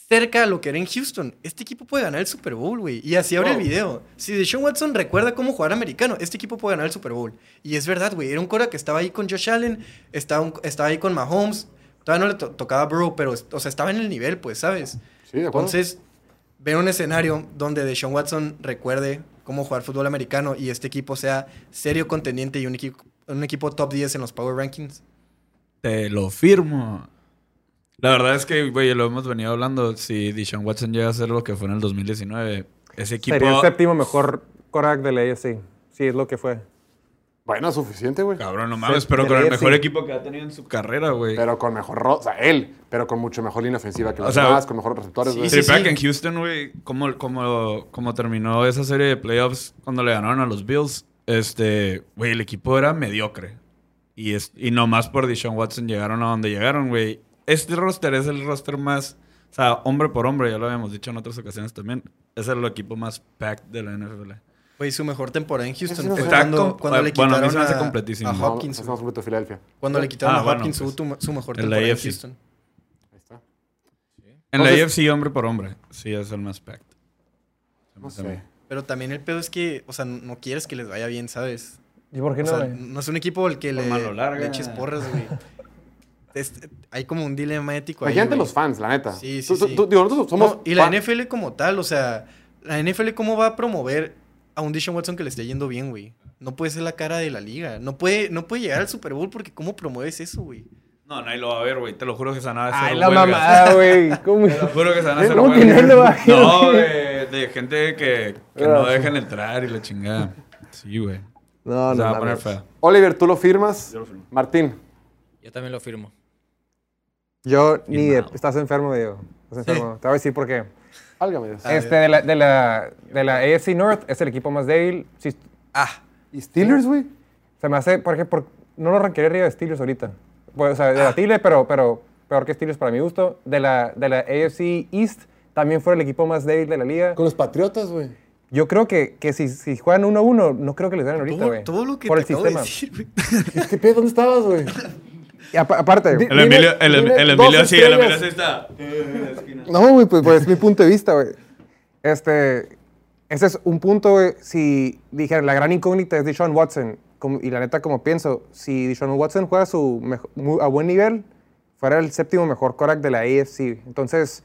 cerca a lo que era en Houston, este equipo puede ganar el Super Bowl, güey. Y así abre el video. Si Deshaun Watson recuerda cómo jugar americano, este equipo puede ganar el Super Bowl. Y es verdad, güey. Era un coreback que estaba ahí con Josh Allen, estaba, un- estaba ahí con Mahomes. Todavía no le to- tocaba a Burrow, pero, o sea, estaba en el nivel, pues, ¿sabes? Sí, de acuerdo. Entonces, ver un escenario donde Deshaun Watson recuerde cómo jugar fútbol americano y este equipo sea serio contendiente y un equipo, un equipo top 10 en los Power Rankings. Te lo firmo. La verdad es que, güey, lo hemos venido hablando. Si Deshaun Watson llega a ser lo que fue en el 2019, ese equipo. Sería el séptimo mejor quarterback de la AFC. Sí, es lo que fue. Bueno, suficiente, güey. Cabrón, no mames, pero con el mejor equipo que ha tenido en su carrera, güey. Pero con mejor... ro- O sea, él, pero con mucho mejor línea ofensiva que los demás, con mejores receptores, sí, güey. sí. en Houston, güey, como, como, como terminó esa serie de playoffs cuando le ganaron a los Bills, este, güey, el equipo era mediocre. Y, es, y nomás por Deshaun Watson llegaron a donde llegaron, güey. Este roster es el roster más, o sea, hombre por hombre, ya lo habíamos dicho en otras ocasiones también, es el equipo más packed de la NFL. Fue su mejor temporada en Houston. Fue cuando, le bueno, a mí quitaron se me hace a, completísimo. a Hopkins. Filadelfia. Cuando le quitaron Ah, a bueno, Hopkins, pues, hubo tu- su mejor la temporada en. Houston. Ahí está. En la Entonces- AFC, hombre por hombre, sí es el más packed. No a sé. Pero también el pedo es que, o sea, no quieres que les vaya bien, ¿sabes? ¿Y por qué O no? sea, güey? no es un equipo al que Por le, le eches porras, güey. Es- hay como un dilema ético ahí, Imagínate güey. los fans, la neta. Sí, sí, Tú- tú- sí. tú- digo, nosotros somos... No, y la fan- NFL como tal, o sea, la NFL cómo va a promover a un Deshaun Watson que le esté yendo bien, güey. No puede ser la cara de la liga. No puede, no puede llegar al Super Bowl porque ¿cómo promueves eso, güey? No, nadie lo va a ver, güey. Te lo juro que se van a hacer Ay, la huelgas. mamada, güey. ¿Cómo? Te lo juro que se van a hacer ¿Cómo que nadie lo va a ver, No, güey? de, de gente que, que no dejan entrar y la chingada. Sí, güey. No, se va no, a poner no. fea. Oliver, ¿tú lo firmas? Yo lo firmo. Martín. Yo también lo firmo. Yo ni de- estás enfermo, Diego. Estás enfermo. Te voy a decir por qué. Álgame Dios. Ah, Este, de la, de, la, de la AFC North es el equipo más débil. Ah, ¿Y Steelers, güey? se me hace, por ejemplo, no lo ranquería arriba de Steelers ahorita. Pues, o sea, debatible, pero, pero peor que Steelers para mi gusto. De la, de la AFC East también fue el equipo más débil de la liga. Con los Patriotas, güey. Yo creo que, que si, si juegan 1-1, no creo que les ganen ahorita, todo, güey. todo lo que Por te el acabo sistema. de decir, güey. ¿Qué pedo? ¿Dónde estabas, güey? Aparte, Di- El Emilio, el, Emilio sí, el Emilio sí está. No, güey, pues, pues es mi punto de vista, güey. Este, ese es un punto, güey, si dijeran, la gran incógnita es Deshaun Watson, como- y la neta, como pienso, si Deshaun Watson juega su a buen nivel, fuera el séptimo mejor quarterback de la AFC. Entonces,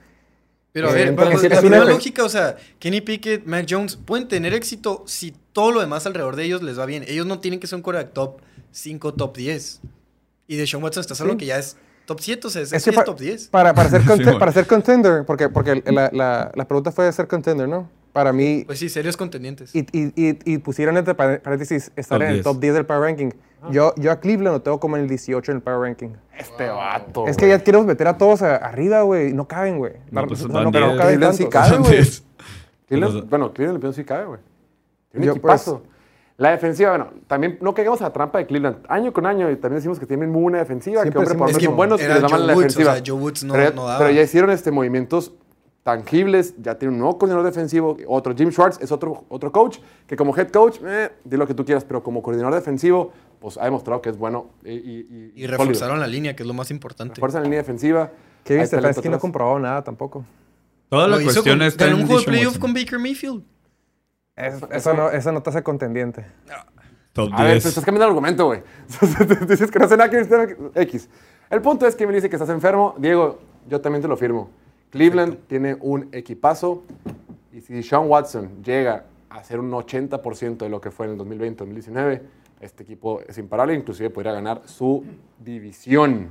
Pero a Eh, ver, es la misma lógica, o sea, Kenny Pickett, Mac Jones pueden tener éxito si todo lo demás alrededor de ellos les va bien. Ellos no tienen que ser un quarterback top 5, top 10. Y Deshaun Watson está solo Sí. que ya es top 7, o sea, es, es sí que es top 10. para, para, ser Sí, para ser contender, porque, porque la, la- la pregunta fue de ser contender, ¿no? Para mí, Pues sí, serios contendientes. y, y, y, y pusieron entre par- paréntesis estar Top en el 10. top 10 del Power Ranking. Yo, yo a Cleveland lo tengo como en el 18 en el Power Ranking. Este vato. Es que ya queremos meter a todos a- arriba, güey. No caben, güey. No, pues, no, no, pero no caben Cleveland sí cabe, güey. Cleveland- bueno, Cleveland le pienso sí cabe, güey. Tiene Yo, un equipazo. La defensiva, bueno, también no caigamos a la trampa de Cleveland. Año con año, y también decimos que tienen muy buena defensiva, Siempre que hombre por hombre que son buenos y les da mal la defensiva. o sea, Joe Woods no- pero, ya- no daba. pero ya hicieron este, movimientos tangibles, ya tiene un nuevo coordinador defensivo, otro Jim Schwartz es otro, otro coach, que como head coach, eh, di lo que tú quieras, pero como coordinador defensivo, pues ha demostrado que es bueno y, y, y- Y sólido. reforzaron la línea, que es lo más importante. Refuerzan la línea defensiva. Kevin Stefanski no atrás. comprobó nada tampoco. Toda la Lo hizo cuestión con- está ganó en un juego de playoff con Baker Mayfield. Es- eso, no, eso no te hace contendiente. Top A ver, 10. te estás cambiando el argumento, güey. Dices que no sé nada que ver X. El punto es que me dice que estás enfermo. Diego, yo también te lo firmo. Cleveland tiene un equipazo. Y si Sean Watson llega a ser un 80% de lo que fue en el 2020-2019, este equipo es imparable. Inclusive podría ganar su división.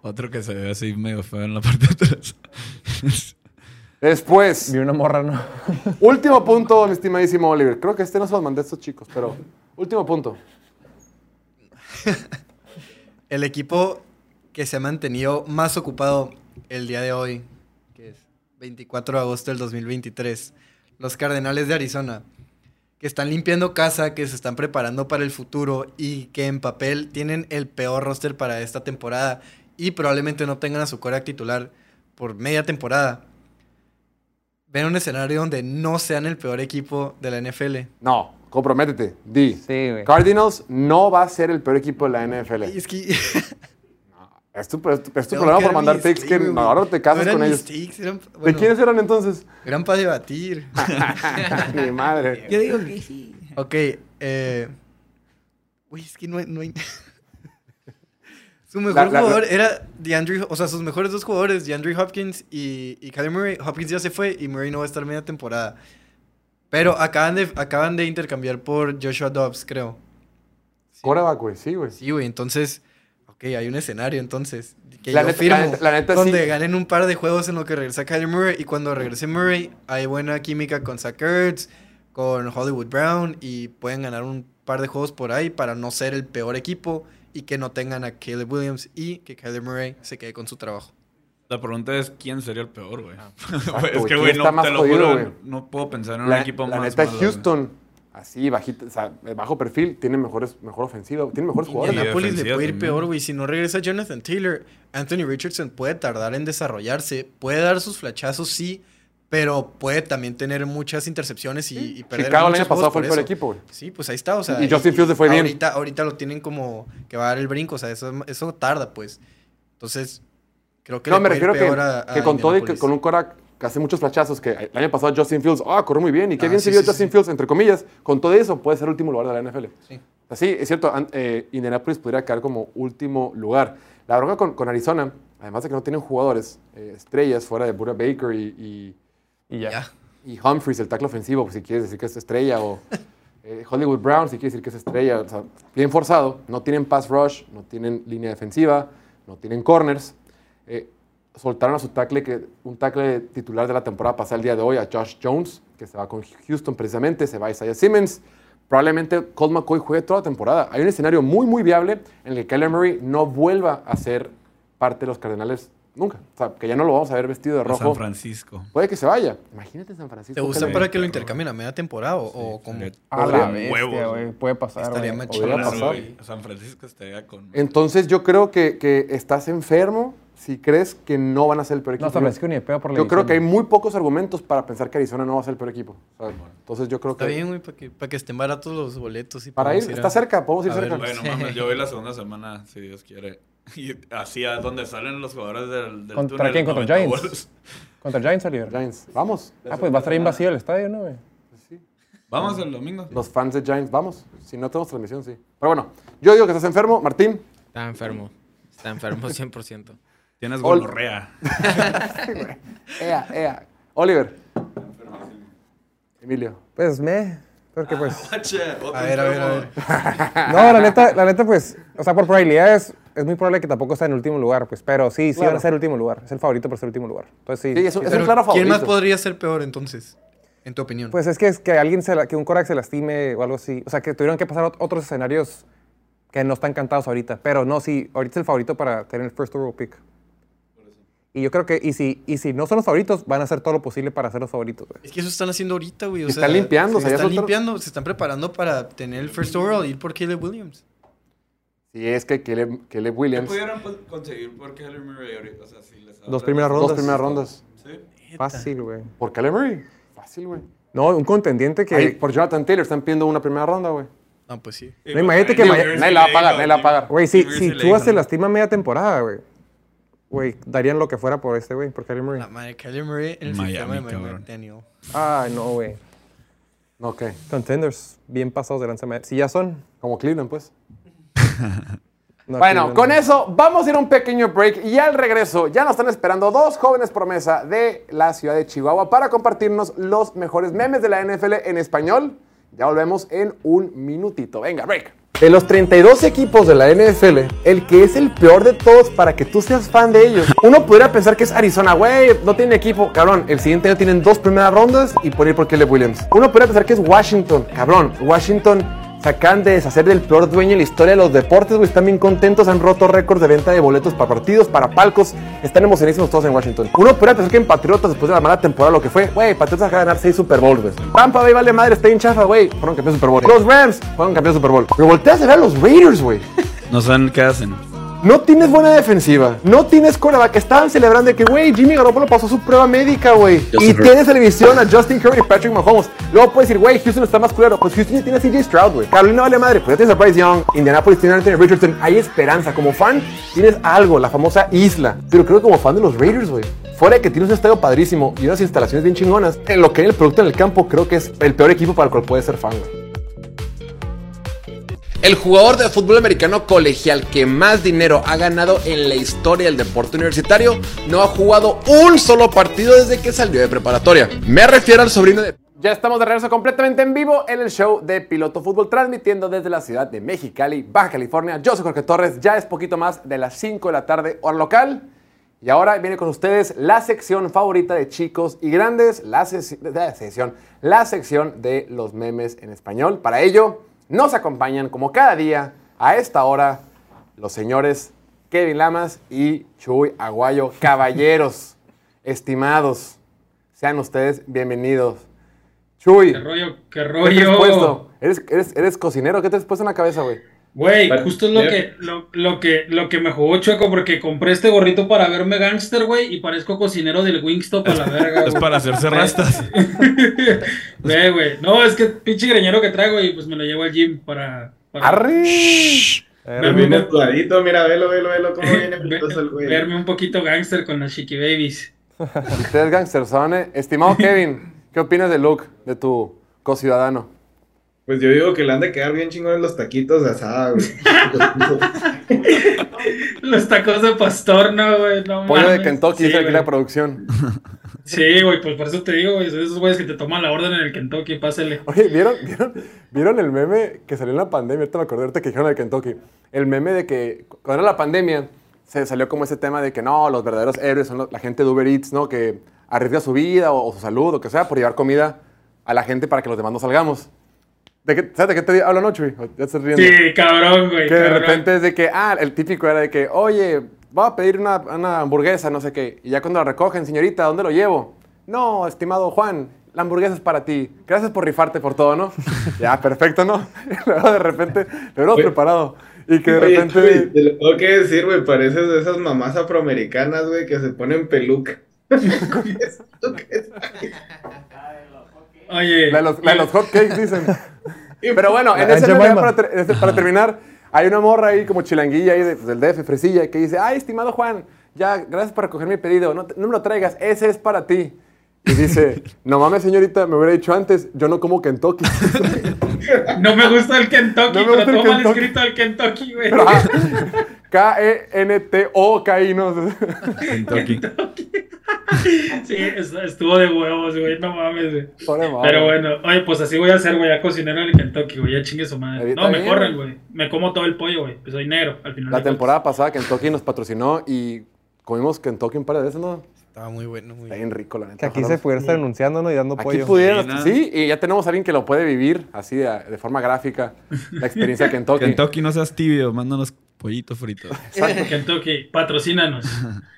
Otro que se ve así medio feo en la parte de atrás. Después, Vi una morra, ¿no? último punto, mi estimadísimo Oliver. Creo que este no se los mandé a estos chicos, pero último punto. El equipo que se ha mantenido más ocupado el día de hoy, que es 24 de agosto del 2023, los Cardenales de Arizona, que están limpiando casa, que se están preparando para el futuro y que en papel tienen el peor roster para esta temporada y probablemente no tengan a su coreback titular por media temporada. Ven un escenario donde no sean el peor equipo de la NFL. No, comprométete. Di. Sí, güey. Cardinals no va a ser el peor equipo de la NFL. Y es que Es tu, es tu- es tu Tengo problema por mandar takes que no, ahora te casas No eran con mis ellos. eran, ¿De quiénes eran entonces? eran para debatir. Mi madre. Yo digo que sí. ok, eh... Uy, es que no hay... no hay- Su mejor La- la- jugador era DeAndre... O sea, sus mejores dos jugadores, DeAndre Hopkins y, y Kyler Murray. Hopkins ya se fue y Murray no va a estar media temporada. Pero acaban de, acaban de intercambiar por Joshua Dobbs, creo. Coreback, güey, sí, güey. Sí, güey, entonces... Ok, hay un escenario entonces que La yo neta- firmo, la neta- la neta donde sí. ganen un par de juegos en lo que regresa Kyler Murray y cuando regrese Murray hay buena química con Zach Ertz, con Hollywood Brown y pueden ganar un par de juegos por ahí para no ser el peor equipo y que no tengan a Caleb Williams y que Kyler Murray se quede con su trabajo. La pregunta es quién sería el peor, güey. es que, ¿quién güey, está no, más te lo jodido, juro, güey? no puedo pensar en un La, equipo la más neta, malo. Houston, así, bajito, o sea, de bajo perfil, tiene mejores, mejor ofensiva, tiene mejores jugadores. Indianapolis le puede ir también. peor, güey. Si no regresa Jonathan Taylor, Anthony Richardson puede tardar en desarrollarse. Puede dar sus flachazos, sí, pero puede también tener muchas intercepciones y, y perder Chicago el año pasado fue el peor equipo. Sí, pues ahí está, o sea. Y Justin Fields fue bien. ahorita, Ahorita lo tienen como que va a dar el brinco, o sea, eso, eso tarda, pues. Entonces, creo que No, me refiero que, a- a que con todo y que con un Korak que hace muchos flachazos, que el año pasado Justin Fields, ah, corrió muy bien, y qué Ah, bien sí, se vio sí, Justin sí. Fields, entre comillas, con todo eso puede ser el último lugar de la NFL. Sí. Así, es cierto, eh, Indianapolis podría quedar como último lugar. La bronca con, con Arizona, además de que no tienen jugadores, eh, estrellas fuera de Buda Baker y, y, Y ya. Ya. y el tackle ofensivo, pues, si quieres decir que es estrella, o eh, Hollywood Brown, si quieres decir que es estrella, bien forzado. No tienen pass rush, no tienen línea defensiva, no tienen corners. Eh, soltaron a su tackle, un tackle titular de la temporada pasada el día de hoy, a Josh Jones, que se va con Houston precisamente, se va a Isaiah Simmons. Probablemente Colt McCoy juegue toda la temporada. Hay un escenario muy, muy viable en el que Kyler Murray no vuelva a ser parte de los Cardenales nunca. O sea, que ya no lo vamos a ver vestido de A rojo. San Francisco. Puede que se vaya. Imagínate San Francisco. ¿Te gusta para que lo intercambien a media temporada o, o como? A la bestia. Puede pasar, Estaría Podría pasar. güey. San Francisco estaría con... Entonces yo creo que, que estás enfermo si crees que no van a ser el peor equipo. No, San Francisco ni de pedo por la Yo creo que hay muy pocos argumentos para pensar que Arizona no va a ser el peor equipo. Entonces yo creo Está que bien, güey, para que, para que estén baratos los boletos. Y para ir, está cerca, podemos ir a cerca. verlo. Bueno, mames, yo voy la segunda semana, si Dios quiere. Y así a donde salen los jugadores del, del ¿Contra túnel, quién? ¿Contra 90 Giants? Contra Giants, Oliver. Giants, vamos. Ah, pues va a estar bien vacío el estadio, ¿no, güey? Vamos el domingo. Los fans de Giants, vamos. Si no tenemos transmisión, sí. Pero bueno, yo digo que estás enfermo. Martín, Está enfermo. Está enfermo 100%. Tienes gonorrea. ea, ea. Oliver. Emilio. Pues me. Porque pues. A ver, a ver, a ver. No, la neta, la neta, pues. O sea, por probabilidades, es muy probable que tampoco esté en el último lugar, pues. Pero sí, sí Claro. van a ser el último lugar. Es el favorito por ser el último lugar. Entonces sí. Sí, es un, es un claro favorito. ¿Quién más podría ser peor entonces? En tu opinión. Pues es que, es que alguien se la- que un Korak se lastime o algo así. O sea, que tuvieron que pasar ot- otros escenarios que no están cantados ahorita. Pero no, sí, ahorita es el favorito para tener el first overall pick. Y yo creo que, y si, y si no son los favoritos, van a hacer todo lo posible para ser los favoritos, güey. Es que eso están haciendo ahorita, güey. O Se sea, están limpiando, o Se sea, están limpiando, se están preparando para tener el first overall y ir por Caleb Williams. Si es que Caleb, Caleb ¿Qué Williams, pudieran pues, conseguir por Kyler Murray ahorita? O sea, si les Dos primeras dos rondas. primeras rondas. Sí. Fácil, güey. ¿Por Caleb Murray? Fácil, güey. No, un contendiente que. Ahí, por Jonathan Taylor están pidiendo una primera ronda, güey. No, pues sí. No, imagínate que nadie la va a pagar, nadie la va a pagar. Güey, si, si Tua se lastima media temporada, güey. Güey, darían lo que fuera por este, güey, por Kyler Murray. La madre Kyler Murray en el Miami, sistema de. McDaniel. Ay, no, güey. Ok. Contenders, bien pasados de lanza. Si ya son. Como Cleveland, pues. No, Bueno, con eso vamos a ir a un pequeño break y al regreso ya nos están esperando dos jóvenes promesa de la ciudad de Chihuahua para compartirnos los mejores memes de la NFL en español. Ya volvemos en un minutito. Venga, break. De los 32 equipos de la NFL, el que es el peor de todos para que tú seas fan de ellos. Uno podría pensar que es Arizona, güey, no tiene equipo. Cabrón, el siguiente año tienen dos primeras rondas y por ir por Caleb Williams. Uno podría pensar que es Washington. Cabrón, Washington se acaban de deshacer del peor dueño en la historia de los deportes, güey. Están bien contentos, han roto récords de venta de boletos para partidos, para palcos. Están emocionadísimos todos en Washington. Uno podría pensar que en Patriotas, después de la mala temporada, lo que fue, güey, Patriotas acaba de ganar 6 Super Bowls, güey. Tampa Bay vale madre, está en chafa, güey. Fueron campeones de Super Bowl. Los Rams fueron campeones de Super Bowl. Pero volteas a ver a los Raiders, güey. No saben qué hacen. No tienes buena defensiva. No tienes coreback. Estaban celebrando de que, güey, Jimmy Garoppolo pasó su prueba médica, güey. Y tienes televisión a Justin Curry y Patrick Mahomes. Luego puedes decir, güey, Houston está más culero. Pues Houston ya tiene a CJ Stroud, güey. Carolina vale madre. Pues ya tienes a Bryce Young. Indianapolis tiene a Anthony Richardson. Hay esperanza. Como fan, tienes algo, la famosa isla. Pero creo que como fan de los Raiders, güey. Fuera de que tienes un estadio padrísimo y unas instalaciones bien chingonas, en lo que es el producto en el campo, creo que es el peor equipo para el cual puedes ser fan, güey. El jugador de fútbol americano colegial que más dinero ha ganado en la historia del deporte universitario no ha jugado un solo partido desde que salió de preparatoria. Me refiero al sobrino de... Ya estamos de regreso completamente en vivo en el show de Piloto Fútbol, transmitiendo desde la ciudad de Mexicali, Baja California. Yo soy Jorge Torres, ya es poquito más de las 5 de la tarde, hora local. Y ahora viene con ustedes la sección favorita de chicos y grandes, la, la la sección de los memes en español. Para ello, nos acompañan como cada día a esta hora los señores Kevin Lamas y Chuy Aguayo. Caballeros, estimados, sean ustedes bienvenidos. Chuy, Qué rollo, qué ¿qué te has rollo. puesto? ¿Eres, eres, eres cocinero? ¿Qué te has puesto en la cabeza, güey? Güey, justo es lo que, lo, lo que, lo que me jugó chueco porque compré este gorrito para verme gangster, güey, y parezco cocinero del Wingstop a la verga. Es güey. para hacerse rastas. Ve, güey. No, es que pinche greñero que traigo y pues me lo llevo al gym para. para ¡Arre! Pero viene actuadito, mira, velo, velo, velo cómo viene el güey. verme un poquito gangster con las Chiqui Babies. Ustedes gangsterzone. Estimado Kevin, ¿qué opinas del look de tu co-ciudadano? Pues yo digo que le han de quedar bien chingón los taquitos de asada, güey. Los tacos de pastor, no, güey. No Pollo de. Kentucky, Sí, dice aquí la producción. Sí, güey, pues por eso te digo, güey. Son esos güeyes que te toman la orden en el Kentucky, pásele. Oye, ¿vieron, vieron, ¿vieron el meme que salió en la pandemia? Ahorita me acordé ahorita que dijeron el Kentucky. El meme de que cuando era la pandemia se salió como ese tema de que no, los verdaderos héroes son la gente de Uber Eats, ¿no? Que arriesga su vida o, o su salud o que sea por llevar comida a la gente para que los demás no salgamos. ¿De qué, ¿Sabes de qué te hablo, no, Chuy? Ya estás riendo. Sí, cabrón, güey. Que de cabrón. repente es de que, ah, el típico era de que, oye, voy a pedir una, una hamburguesa, no sé qué. Y ya cuando la recogen, señorita, ¿dónde lo llevo? No, estimado Juan, la hamburguesa es para ti. Gracias por rifarte por todo, ¿no? ya, perfecto, ¿no? Y luego de repente, lo hemos preparado. Y que de Oye, repente... Chuy, te lo tengo que decir, güey, pareces de esas mamás afroamericanas, güey, que se ponen peluca. Oye. La de los, la de los hot cakes, dicen. Pero bueno, en La ese Jemima. para, ter- para terminar, hay una morra ahí como chilanguilla ahí de- pues, del DF, fresilla, que dice, ay, estimado Juan, ya, gracias por recoger mi pedido, no, no me lo traigas, ese es para ti. Y dice, no mames, señorita, me hubiera dicho antes, yo no como Kentucky. No me gusta el Kentucky, No me pero el todo mal Kentucky. escrito el Kentucky, güey. Pero, ah, K-E-N-T-O-K-I, no Kentucky. Sí, es- estuvo de huevos, güey. No mames, güey. Pero bueno, oye, pues así voy a hacer, güey, a cocinero en el Kentucky, güey. Ya chingue su madre. No, me corren, güey. Me como todo el pollo, güey. Pues soy negro, al final. La temporada pasada Kentucky nos patrocinó y comimos Kentucky un par de veces, ¿no? Estaba muy bueno, muy Está bien. rico, la neta. Que aquí Ojalá- se pudiera estar anunciándonos y dando Aquí pollo. pudieran, Sí, ¿no? sí, y ya tenemos a alguien que lo puede vivir así de, de forma gráfica, la experiencia de Kentucky. Kentucky, no seas tibio, mándanos pollito frito. Exacto, Kentucky, patrocínanos.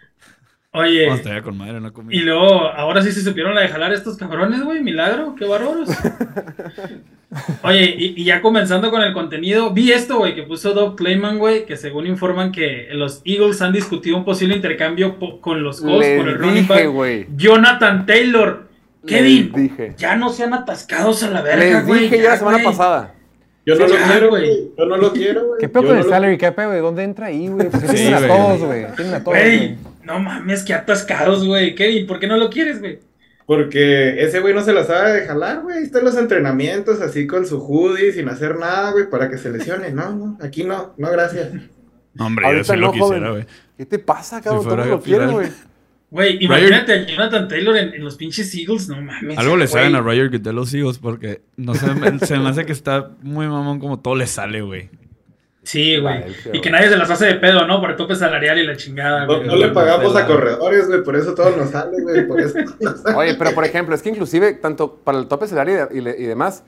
Oye, Vamos, estaría con madre, no comí. y luego, ahora sí se supieron la de jalar estos cabrones, güey. Milagro, qué bárbaros. Oye, y, y ya comenzando con el contenido, vi esto, güey, que puso Doug Clayman, güey, que según informan que los Eagles han discutido un posible intercambio po- con los Colts por el running back güey. Jonathan Taylor. Kevin, dije. ya no sean atascados a la verga, güey. dije ya la semana pasada. Yo no Sí, lo quiero, güey. Yo no lo quiero, güey. ¿Qué peor Yo con el salary cap, güey? ¿Dónde entra ahí, güey? Pues Sí, tienen a todos, güey. Tienen a todos, güey. No mames, que atascados, güey. Kevin, ¿por qué no lo quieres, güey? Porque ese güey no se la sabe de jalar, güey. Está en los entrenamientos así con su hoodie, sin hacer nada, güey, para que se lesione. No, no, aquí no, no, gracias. No, hombre, yo Ahorita sí lo no, quisiera, joven. güey. ¿Qué te pasa, cabrón? Si Todo fuera lo quiere, Fidel. güey. Güey, imagínate a Jonathan Taylor en, en los pinches Eagles, no mames. Algo le saben a Roger de los hijos porque no sé, me- se me hace que está muy mamón como todo le sale, güey. Sí, güey. Valencia, Y que nadie se las hace de pedo, ¿no? Por el tope salarial y la chingada, No, güey. no le pagamos a corredores, güey, por eso todo nos sale, güey, por eso nos sale. Oye, pero por ejemplo, es que inclusive, tanto para el tope salario y, le- y demás,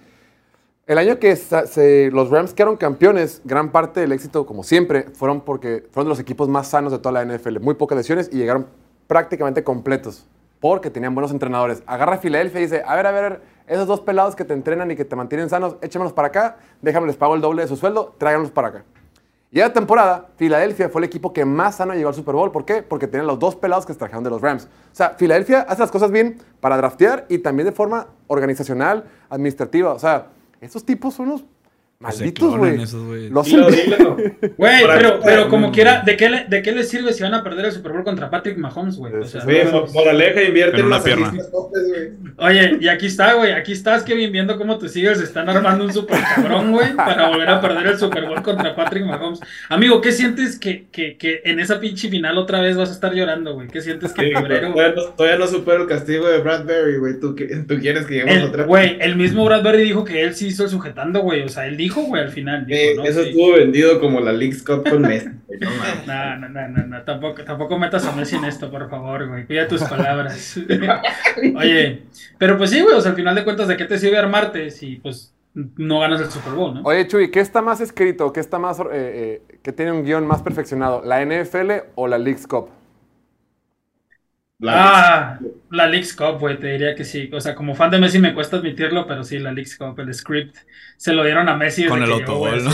el año que se- los Rams quedaron campeones, gran parte del éxito, como siempre, fueron porque fueron de los equipos más sanos de toda la NFL. Muy pocas lesiones y llegaron prácticamente completos porque tenían buenos entrenadores. Agarra a Filadelfia y dice, a ver, a ver, esos dos pelados que te entrenan y que te mantienen sanos, échamelos para acá, déjame, les pago el doble de su sueldo, tráiganlos para acá. Y esa temporada, Filadelfia fue el equipo que más sano llegó al Super Bowl. ¿Por qué? Porque tenían los dos pelados que se trajeron de los Rams. O sea, Filadelfia hace las cosas bien para draftear y también de forma organizacional, administrativa. O sea, esos tipos son unos malditos, clonan güey. Los. Güey, pero, pero como quiera, ¿de qué, le, ¿de qué les sirve si van a perder el Super Bowl contra Patrick Mahomes, güey? O sea, moraleja, invierte En una pierna. Oye, y aquí está, güey. Aquí estás, Kevin, viendo cómo tus Eagles están armando un super cabrón, güey, para volver a perder el Super Bowl contra Patrick Mahomes. Amigo, ¿qué sientes que, que, que en esa pinche final otra vez vas a estar llorando, güey? ¿Qué sientes que Sí, en febrero, todavía, no, todavía no supero el castigo de Bradbury, güey. ¿Tú, qui- tú quieres que lleguemos El, otra güey, el mismo Bradbury dijo que él sí hizo el sujetando, güey. O sea, él dijo, güey, al final. Dijo, Eh, ¿no? Eso Sí. estuvo vendido como la League's Cup con Messi. No. No, no, no, no, no, tampoco, tampoco metas a Messi en esto, por favor, güey. Cuida tus palabras. Oye, pero pues sí, güey, o sea, al final de cuentas, ¿de qué te sirve armarte si, pues, no ganas el Super Bowl, no? Oye, Chuy, ¿qué está más escrito? ¿Qué está más, eh, eh, qué tiene un guion más perfeccionado? ¿La NFL o la League's Cup? La- Ah, la League's Cup, güey, te diría que sí. O sea, como fan de Messi me cuesta admitirlo, pero sí, la League's Cup, el script, se lo dieron a Messi. Con el autogol, ¿no?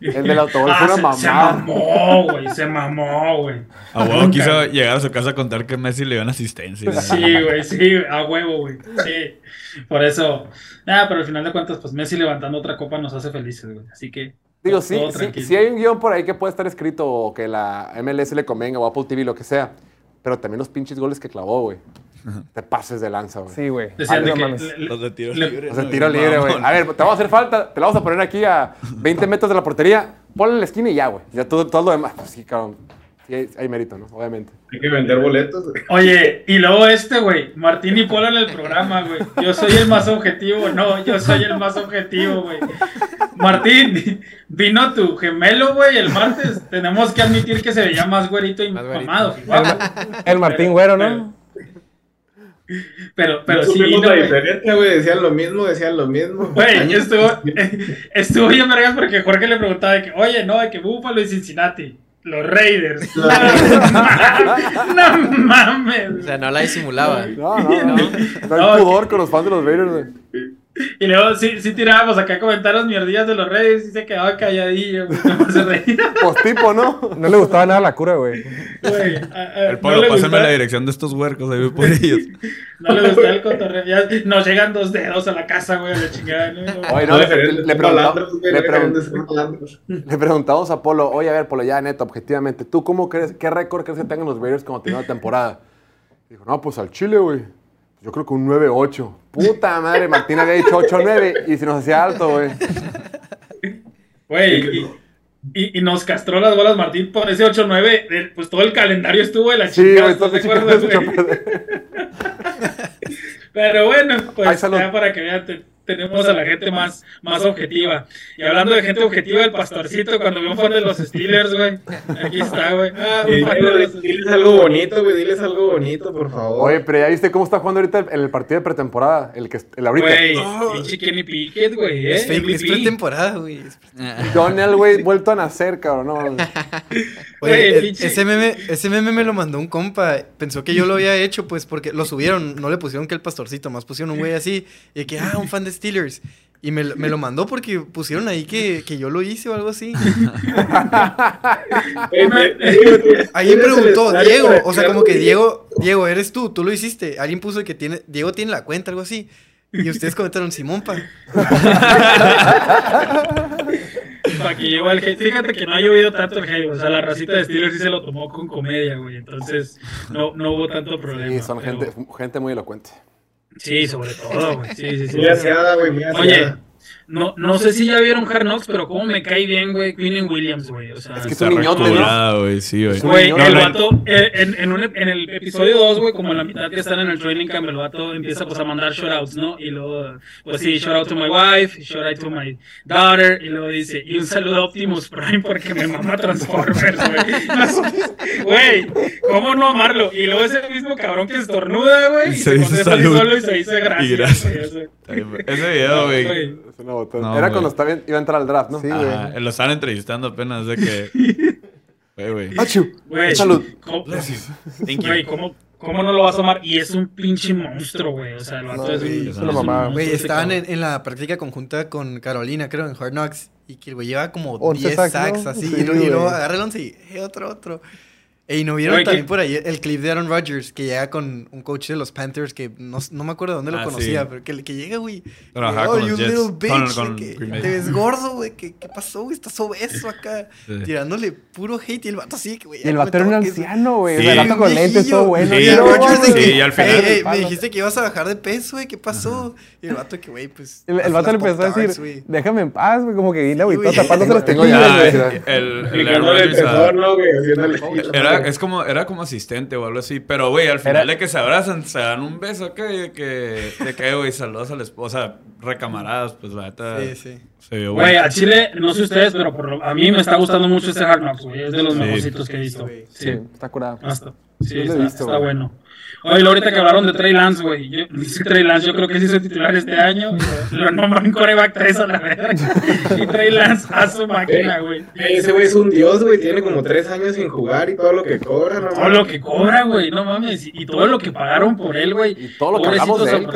El del autogol Ah, fue una se- Se mamada. mamó, güey, se mamó, güey. A huevo quiso llegar a su casa a contar que Messi le dio una asistencia. Sí, güey, sí, a huevo, güey. Sí. Por eso. Nada, pero al final de cuentas, pues Messi levantando otra copa nos hace felices, güey. Así que. Digo, todo sí, sí, sí hay un guion por ahí que puede estar escrito o que la MLS le convenga o Apple TV, lo que sea. Pero también los pinches goles que clavó, güey. Te pases de lanza, güey. Sí, güey. De Los de tiro libre. Sea, no, tiro libre, güey. A ver, te vamos a hacer falta, te la vamos a poner aquí a 20 metros de la portería, ponle en la esquina y ya, güey. Ya todo, todo lo demás. Pues sí, cabrón. Sí, hay, hay mérito, ¿no? Obviamente. Hay que vender boletos, güey. Oye, y luego este, güey, Martín y Polo en el programa, güey. Yo soy el más objetivo, no, yo soy el más objetivo, güey. Martín, vino tu gemelo, güey, el martes. Tenemos que admitir que se veía más güerito y Más mamado. El Martín Güero, ¿no? Pero, pero No sí, no, la diferencia, güey. Decían lo mismo, decían lo mismo. Güey, estuvo, estuvo bien vergas porque Jorge le preguntaba de que, oye, no, de que Búfalo y Cincinnati, los Raiders. No, no mames. O sea, no la disimulaba. No, no, no. No No, hay pudor con los fans de los Raiders, güey. Y luego sí, sí tirábamos acá comentarios mierdillas de los Raiders y se quedaba calladillo, güey, no se reía, Pues tipo, ¿no? No le gustaba nada la cura, güey. güey. A- a- El no polo, le pásame gustaba- la dirección de estos huercos, ahí voy por ellos. No le gustaba el cotorreo. Ya nos llegan dos dedos a la casa, güey, a la chingada. ¿no? Oye, No no, le, preguntamos, le, no a Polo, oye, a ver, Polo, ya neta, objetivamente, ¿tú cómo crees, qué récord crees que tengan los Raiders cuando termine la temporada? Dijo, no, pues al Chile, güey. Yo creo que un 9-8. Puta madre, Martín había dicho 8-9 y se nos hacía alto, güey. Güey, y, y, y nos castró las bolas Martín por ese 8-9. el- Pues todo el calendario estuvo de la Sí, chingada. güey, ¿estás todo perder. Pero bueno, pues ya para que vean, tenemos a la gente más, más objetiva. Y hablando de gente objetiva, el pastorcito, cuando vio un fan de los Steelers, güey. Aquí está, güey. Ah, Sí, Diles diles algo bonito, güey. Diles algo bonito, por favor. Oye, pero ya viste cómo está jugando ahorita el, el partido de pretemporada, el que el ahorita. Güey, pinche Kenny Pickett, güey. ¿eh? Es, MVP. pretemporada, güey. Donald, güey, vuelto a nacer, cabrón. No, Güey, Oye, el- pinche- ese, meme, ese meme me lo mandó un compa. Pensó que yo lo había hecho, pues, porque lo subieron. No le pusieron que el pastorcito, más pusieron un güey así. Y que, ah, un fan de Steelers. Y me, lo- me lo mandó porque pusieron ahí que, que yo lo hice o algo así. Alguien ¿tienes el preguntó, Diego, o sea, como que Diego, Diego, eres tú, tú lo hiciste. Alguien puso que tiene, Diego tiene la cuenta, algo así. Y ustedes comentaron Simón, pa. Para que llegó el hate. Fíjate que no ha llovido tanto el hate. O sea, la racita de Steelers sí se lo tomó con comedia, güey. Entonces, no, no hubo tanto problema. Sí, son pero- gente, gente muy elocuente. Sí, sobre todo, güey. Sí, sí, sí. Muy aseada, güey, muy Oye, aseada. No, no sé si ya vieron Hard Knocks, pero cómo me cae bien, güey, Queen Williams, güey. O sea, Es que es Está un niñote, ¿no? güey, sí, güey. Güey, el vato, eh, en, en, un- en el episodio 2, güey, como en la mitad que están en el training camp, el vato empieza pues a mandar shoutouts, ¿no? Y luego, pues sí, shout out to my wife, shout out to my daughter, y luego dice, y un saludo a Optimus Prime porque me mama Transformers, güey. Güey, ¿cómo no amarlo? Y luego ese mismo cabrón que estornuda, güey, y Se se, dice solo y se dice gracias. Y gracias. güey, o sea. Ese video, güey. Una botana. No, Era güey. cuando estaba, iba a entrar al draft, ¿no? Sí, Ajá, güey. lo estaban entrevistando apenas de que. Güey, güey. ¡Achu! Güey, Salud. ¿cómo- Thank you. Güey, ¿cómo, ¿cómo no lo vas a amar? Y es un pinche monstruo, güey. O sea, el vato No, es, sí, un, es es una un mamada. monstruo Güey, ese estaban cabrón. en, en la práctica conjunta con Carolina, creo, en Hard Knocks. Y que el güey lleva como 11 10 sacks, sacks, ¿no? así. Sí, y, luego güey. agarra el 11 y "Eh, otro, otro. Y no vieron también por ahí el clip de Aaron Rodgers, que llega con un coach de los Panthers que no, no me acuerdo dónde lo Ah, conocía, sí. pero que, que llega, güey. "Oh, you Jets. little bitch, Con- con que Green Bay. te ves gordo, güey. ¿Qué, ¿Qué pasó, güey? Estás obeso acá. Sí. Tirándole puro hate y el vato así, que güey. Y el vato era un anciano, güey. O Sí. sea, el vato con lentes, todo bueno. Sí, Y el Rodgers de que, al final. "Ey, ey, me dijiste que ibas a bajar de peso, güey. ¿Qué pasó? Y el vato que, güey, pues. El, vato le empezó a decir, déjame en paz, güey, como que agüitado güey. tapándose los Tengo tequillas, ya, güey. güey. El, Rodgers, ah, es como, era como asistente o algo así. Pero, güey, al final Era- de que se abrazan, se dan un beso, que De que, de que güey, saludos a la esposa, recamaradas, pues la neta. Sí, sí. Se vio Güey, a Chile, no sé ustedes, pero por lo- a mí me está gustando mucho este Hard Knocks, güey. Es de los Sí. mejorcitos que he visto. Sí, Sí, está curado. basta. Sí, está, visto, está güey. bueno. Oye, ahorita que hablaron de Trey Lance, güey. Yo- Dice Trey Lance, yo creo que sí soy titular este año. Lo nombran en coreback 3 a la verga. Y Trey Lance a su máquina, güey. Ese güey es un dios, güey. Tiene como tres años sin jugar y todo lo que cobra, ¿no? Todo lo que cobra, güey, no mames. Y todo lo que pagaron por él, güey. Y todo lo que hablamos de él,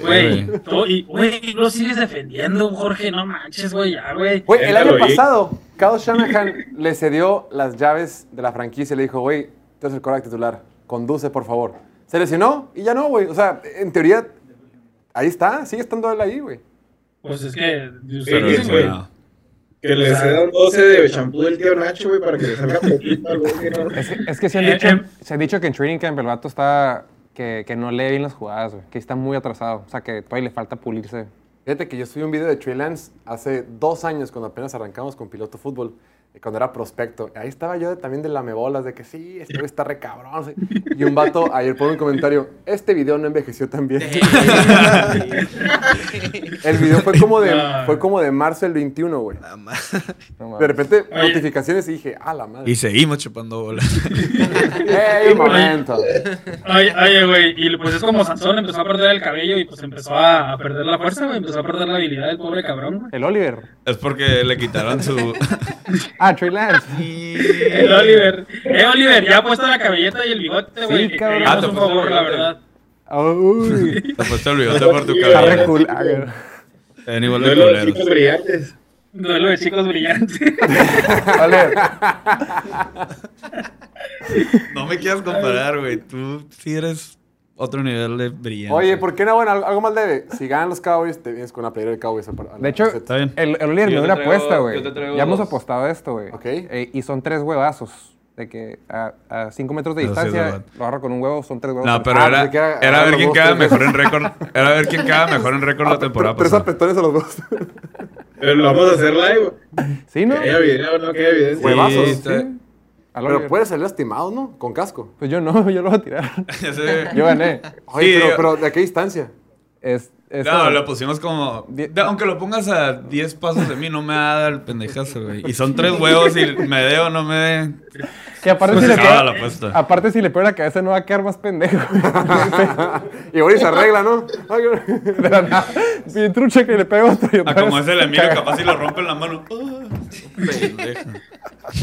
Güey, y, güey, lo sigues defendiendo, Jorge, no manches, güey, ya, güey. Güey, el año pasado, Kyle Shanahan le cedió las llaves de la franquicia y le dijo, güey, tú eres el coreback titular, conduce, por favor. Se lesionó y ya no, güey. O sea, en teoría, ahí está, sigue estando él ahí, güey. Pues es que. Ustedes, güey. Que le ceda un 12 de champú del tío Nacho, güey, para que le salga poquito al güey. que no- Es, que- es que se han, Eh, dicho, em. se ha dicho que en Training Camp el vato está... Que, que no lee bien las jugadas, güey. Que está muy atrasado. O sea, que todavía le falta pulirse. Fíjate que yo subí un video de Trey Lance hace dos años, cuando apenas arrancamos con Piloto Fútbol, eh, cuando era prospecto. Ahí estaba yo también de lamebolas, de que sí, este güey está re cabrón. sí. Y un vato ayer pone un comentario, este video no envejeció tan bien. El video fue como de, No. fue como de marzo del 21, güey. No. De repente, Oye. notificaciones y dije, ah, la madre. Y seguimos chupando bola. ¡Ey, un momento! Oye, güey, y pues es como Sansón empezó a perder el cabello y pues empezó a, a perder la fuerza, güey, empezó a perder la habilidad del pobre cabrón, güey. El Oliver. es porque le quitaron su. Ah, Trey Lance. El Oliver. Eh, Oliver, ya ha puesto la cabelleta y el bigote, güey, Sí, que cabrón. Ah, te un favor, la verdad. Uy. Te puesto el bigote por tu cabello. cool. Ah, igual de Duelo de culeros. chicos brillantes. Duelo de chicos brillantes. Oliver. No me quieras comparar, güey. Tú sí eres otro nivel de brillante. Oye, ¿por qué no? Bueno, algo algo más leve. Si ganan los Cowboys, te vienes con una playera de Cowboys. a- a De hecho. Está bien. el, el Oliver Yo me dio una traigo- apuesta, güey. Ya hemos apostado esto, güey. Ok. Eh, y son tres huevazos. De que a 5 metros de distancia lo agarro con un huevo, son tres huevos. No, pero Ah, era, que era- era eran ver quién queda mejor en récord. Era ver quién queda mejor en récord Ah, la temporada Tres pasada. apetones a los dos. Pero lo vamos a hacer live. Sí, ¿no? Que haya video, no que haya evidencia. Huevazos. Pero Oliver. puede salir lastimado, ¿no? Con casco. Pues yo no, yo lo voy a tirar. Ya sé. Yo gané. Oye, Sí, pero, pero ¿de qué distancia? Es, es No, como- lo pusimos como. Aunque lo pongas a 10 pasos de mí, no me va a dar el pendejazo, güey. Y son tres huevos y me dé o no me dé. Que aparte, Pues si le pega, la aparte si le pego la cabeza no va a quedar más pendejo. y ahora se arregla, ¿no? La nada. Bien trucha que le pego otro. y Ah, como es el Emilio, capaz si lo rompe en la mano.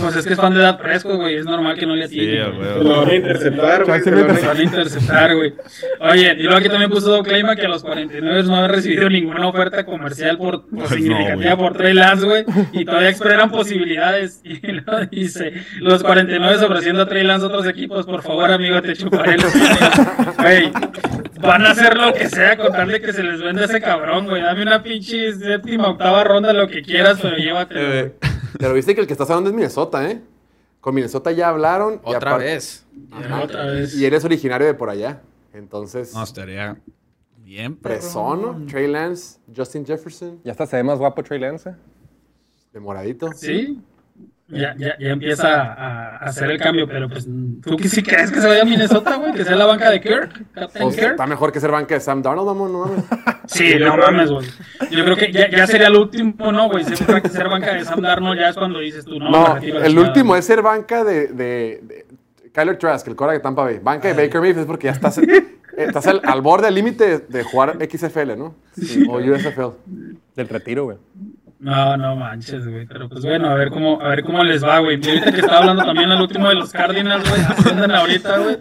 Pues es que es fan de edad fresco, güey, es normal que no le Sí, atine. a güey. Lo van a interceptar, güey. Lo van a- interceptar, güey. Oye, y luego aquí también puso Doc Clima que a los 49 no han recibido ninguna oferta comercial por, por Pues significativa no, por Trey Lance, güey. Y todavía esperan posibilidades. Y luego dice, los 49 ofreciendo a Trey Lance a otros equipos, por favor, amigo, te chuparé los pies". Güey, van a hacer lo que sea con tal de que se les venda ese cabrón, güey. Dame una pinche séptima, octava ronda, lo que quieras, pero llévatelo. Eh. Pero viste que el que está hablando es Minnesota, ¿eh? Con Minnesota ya hablaron. Otra vez. Otra vez. Y eres originario de por allá. Entonces, No, estaría bien, perro. presón, ¿no? Trey Lance, Justin Jefferson, Ya hasta se ve más guapo Trey Lance. ¿eh? de moradito. Sí. Ya, ya, ya empieza a, a hacer el cambio, pero pues tú que sí crees que se vaya a Minnesota, güey, que sea la banca de Kirk, Captain O sea, Kirk. está mejor que ser banca de Sam Darnold, vamos, no mames. Sí, no mames, güey. Yo creo que ya, ya sería el último, ¿no, güey? Ser, ser banca de Sam Darnold ya es cuando dices tú, no, No, el chingada, último güey. es ser banca de, de, de Kyler Trask, el cora de Tampa Bay. Banca de Baker Mayfield es porque ya estás, eh, estás al, al borde, al límite de, de jugar XFL, ¿no? O USFL. Del retiro, güey. No, no manches, güey. Pero pues bueno, a ver cómo, a ver cómo les va, güey. Y ahorita que estaba hablando también al último de los Cardinals, güey. Ascienden ahorita, güey.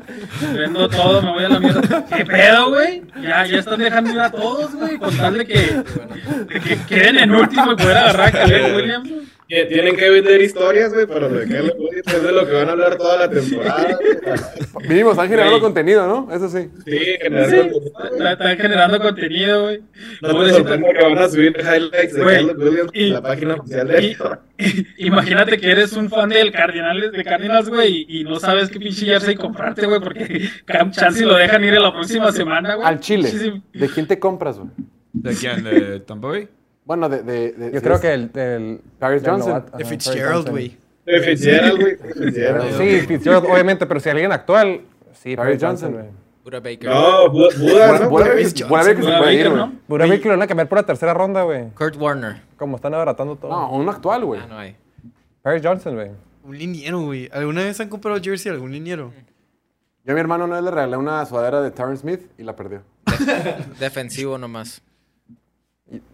Vendo todo, me voy a la mierda. ¿Qué pedo, güey? Ya, ya están dejando ir a todos, güey. Con tal de que, de que queden en último y poder agarrar a Caleb Williams. Que Tienen que vender historias, güey, para lo de Williams, es de lo que van a hablar toda la temporada, güey. Mínimo están generando contenido, ¿no? Eso sí. Sí, generar Sí, contenido. está- están generando contenido, güey. No te sorprende que van a subir highlights de Caleb Williams en la página oficial de Imagínate que eres un fan del Cardinals, de Cardinals, güey, y, y no sabes qué pinche jersey comprarte, güey, porque Cam Chance lo dejan ir a la próxima semana, güey. Al Chile. Sí, sí. ¿De quién te compras, güey? ¿De quién? ¿De Tampa Bay? Bueno, de... de, de- Yo creo es- que el. Paris Johnson. novato- De ajá, Fitzgerald, güey. De Fitzgerald, güey. Sí, Fitzgerald, obviamente, pero si alguien actual. Sí, Paris Paris Johnson. Güey. Pura Baker. No, Bu- Buda, ¿no? se Buena puede ir, Baker, güey. vez que lo van a cambiar por la tercera ronda, güey. Kurt Warner. Como están abaratando todo. No, uno actual, güey. Ah, no hay. Paris Johnson, güey. Un liniero, güey. ¿Alguna vez han comprado jersey a algún liniero? Yo a mi hermano una vez le regalé una sudadera de Tyron Smith y la perdió. Defensivo nomás.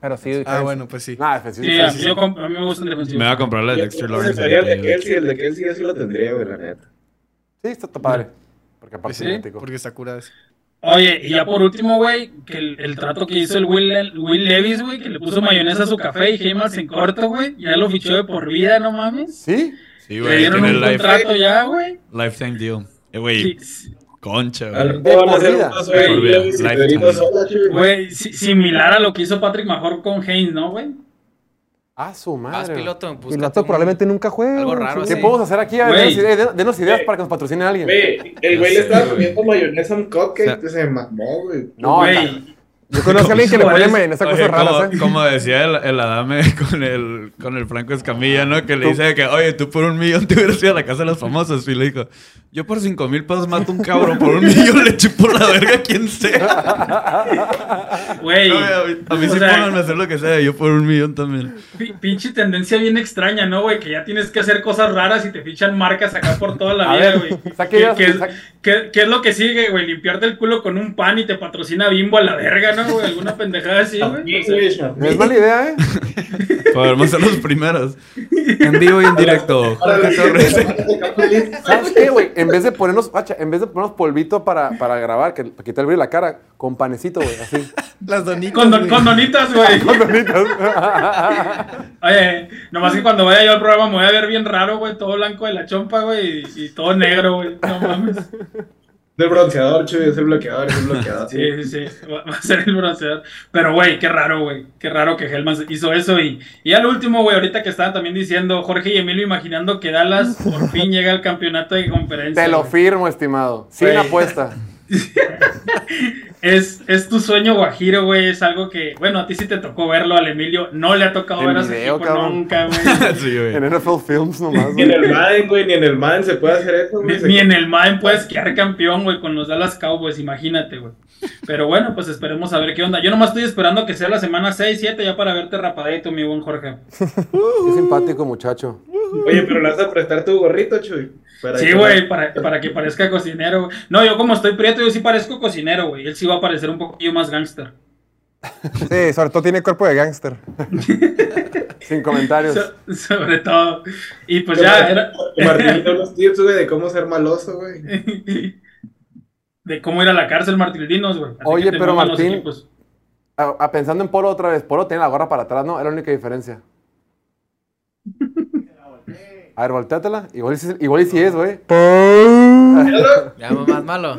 Pero sí. Ah, bueno, pues sí. Nada, defensivo. Sí, a mí, yo comp- a mí me gustan defensivos. Me voy a comprar la de Dexter Lawrence. Sería el de Kelsey, el de Kelsey yo sí lo tendría, güey, la neta. Sí, está, padre. Porque aparte Sí, es idéntico. Porque está curada. ese. Oye, y ya por último, güey, que el, el trato que hizo el Will, Will Levis, güey, que le puso mayonesa a su café y James en corto, güey, ya lo fichó de por vida, no mames. ¿Sí? Sí, Le güey. dieron Tiene un life, contrato ya, güey. lifetime deal. Eh, güey, Sí, concha, güey. a por vida. De por. Güey, si- similar a lo que hizo Patrick Mahor con Haynes, ¿no, güey? Ah, su madre. piloto. Y búscate Lato un- probablemente nunca juega. algo raro, sí. ¿Qué sí. podemos hacer aquí? A ver, denos ideas, denos ideas Eh. para que nos patrocine alguien. Güey, el güey le estaba comiendo mayonesa a un cupcake, se mamó, güey. No, Güey, Yo conozco a alguien que le pone mayonesa a Oye, cosas raras, como, ¿eh? como decía el, el Adame con el, con el Franco Escamilla, ¿no? Que le dice que, oye, tú por un millón te hubieras ido a la casa de los famosos. Y le dijo, yo por cinco mil pesos mato a un cabrón, por un millón le chupo la verga a quien sea. güey. No, a mí, a mí O sí sea, pónganme a hacer lo que sea, yo por un millón también. pi- Pinche tendencia bien extraña, ¿no, güey? Que ya tienes que hacer cosas raras y te fichan marcas acá por toda la A vida, güey. saque ¿Qué, ideas, qué es- saque- qué- qué es lo que sigue, güey? Limpiarte el culo con un pan y te patrocina Bimbo a la verga, ¿no, güey? Alguna pendejada así, güey. No es mala idea, ¿eh? Podemos ser los primeros. En vivo y en directo. Jorge Torres. ¿Sabes qué, güey? En vez de ponernos, guacha, en vez de ponernos polvito para, para grabar, que para quitar el brillo de la cara, con panecito, güey, así. Las donitas. Con, don- con donitas, güey. Con donitas. Oye, nomás que cuando vaya yo al programa me voy a ver bien raro, güey. Todo blanco de la chompa, güey. Y, y todo negro, güey. No mames. Del bronceador, chuy, es el bloqueador, es el bloqueador. Sí, sí, sí. Va, a ser el bronceador. Pero, güey, qué raro, güey. Qué raro que Helman hizo eso. Y, y al último, güey, ahorita que estaban también diciendo Jorge y Emilio imaginando que Dallas por fin llega al campeonato de conferencia. Te lo firmo, estimado. Sin Güey. apuesta. Es, es tu sueño guajiro, güey. Es algo que, bueno, a ti sí te tocó verlo, al Emilio no le ha tocado En ver a su video, equipo cabrón. nunca, güey. Sí, En. NFL Films nomás, Ni en el Madden, güey, ni en el Madden se puede hacer eso, güey. Ni en el Madden puedes quedar campeón, güey, con los Dallas Cowboys, imagínate, güey. Pero bueno, pues esperemos a ver qué onda. Yo nomás estoy esperando que sea la semana 6, 7 ya para verte rapadito, mi buen Jorge. Qué simpático, muchacho. Oye, pero le vas a prestar tu gorrito, chuy. Para Sí, güey, para, para que parezca cocinero. güey. No, yo como estoy prieto, yo sí parezco cocinero, güey. Él sí va a parecer un poquillo más gángster. Sí, sobre todo tiene cuerpo de gángster. Sin comentarios. So- sobre todo. Y pues ya era... Martín unos tips, güey, de cómo ser maloso, güey. De cómo ir a la cárcel, Martildinos, güey. Así Oye, pero Martín- equipos. A, a pensando en Polo otra vez. Polo tiene la gorra para atrás, ¿no? Es la única diferencia. A ver, volteátela. Igual igual y sí es, güey. Ya más malo.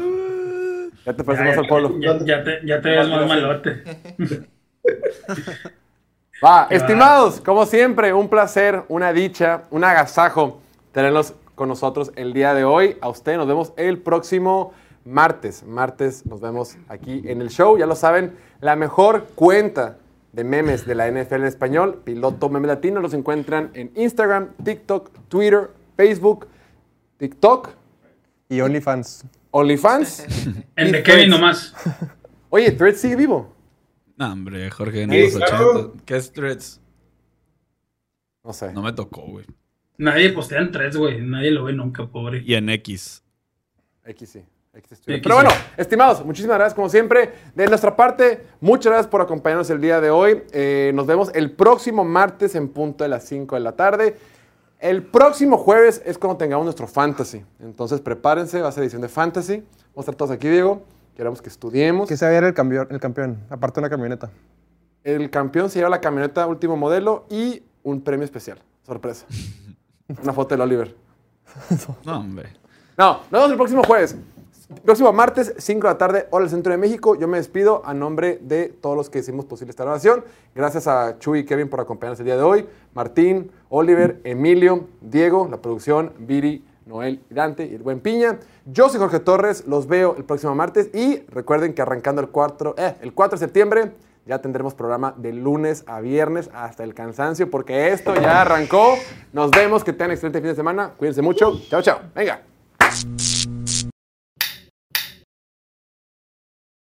Ya te pareces más al polo. Ya, ya te, ya te ves más malote. Va, estimados, como siempre, un placer, una dicha, un agasajo tenerlos con nosotros el día de hoy. A usted nos vemos el próximo martes. Martes nos vemos aquí en el show. Ya lo saben, la mejor cuenta de memes de la NFL en español, Piloto Meme Latino, los encuentran en Instagram, TikTok, Twitter, Facebook, TikTok, Y OnlyFans. OnlyFans. El de Kevin Threads. nomás. Oye, Threads sigue vivo. No, hombre, Jorge, en los claro. 80. ¿Qué es Threads? No sé. No me tocó, güey. Nadie postea en tres, güey. Nadie lo ve nunca, pobre. Y en X. X sí. Sí, Pero bueno, estimados, muchísimas gracias como siempre. De nuestra parte, muchas gracias por acompañarnos el día de hoy. Eh, nos vemos el próximo martes en punto de las 5 de la tarde. El próximo jueves es cuando tengamos nuestro fantasy. Entonces prepárense, va a ser edición de fantasy. Vamos a estar todos aquí, Diego. Queremos que estudiemos. ¿Qué se va a ver el campeón, el campeón? Aparte de una camioneta. El campeón se lleva la camioneta último modelo y un premio especial. Sorpresa. Una foto del Oliver. No, hombre. No, nos vemos el próximo jueves. Próximo martes, 5 de la tarde, hora del centro de México. Yo me despido a nombre de todos los que hicimos posible esta grabación. Gracias a Chuy y Kevin por acompañarnos el día de hoy. Martín, Oliver, Emilio, Diego, la producción, Viri, Noel, Dante y el buen Piña. Yo soy Jorge Torres, los veo el próximo martes y recuerden que arrancando el 4, eh, el 4 de septiembre ya tendremos programa de lunes a viernes hasta el cansancio porque esto ya arrancó. Nos vemos, que tengan excelente fin de semana. Cuídense mucho. Chao, chao. Venga.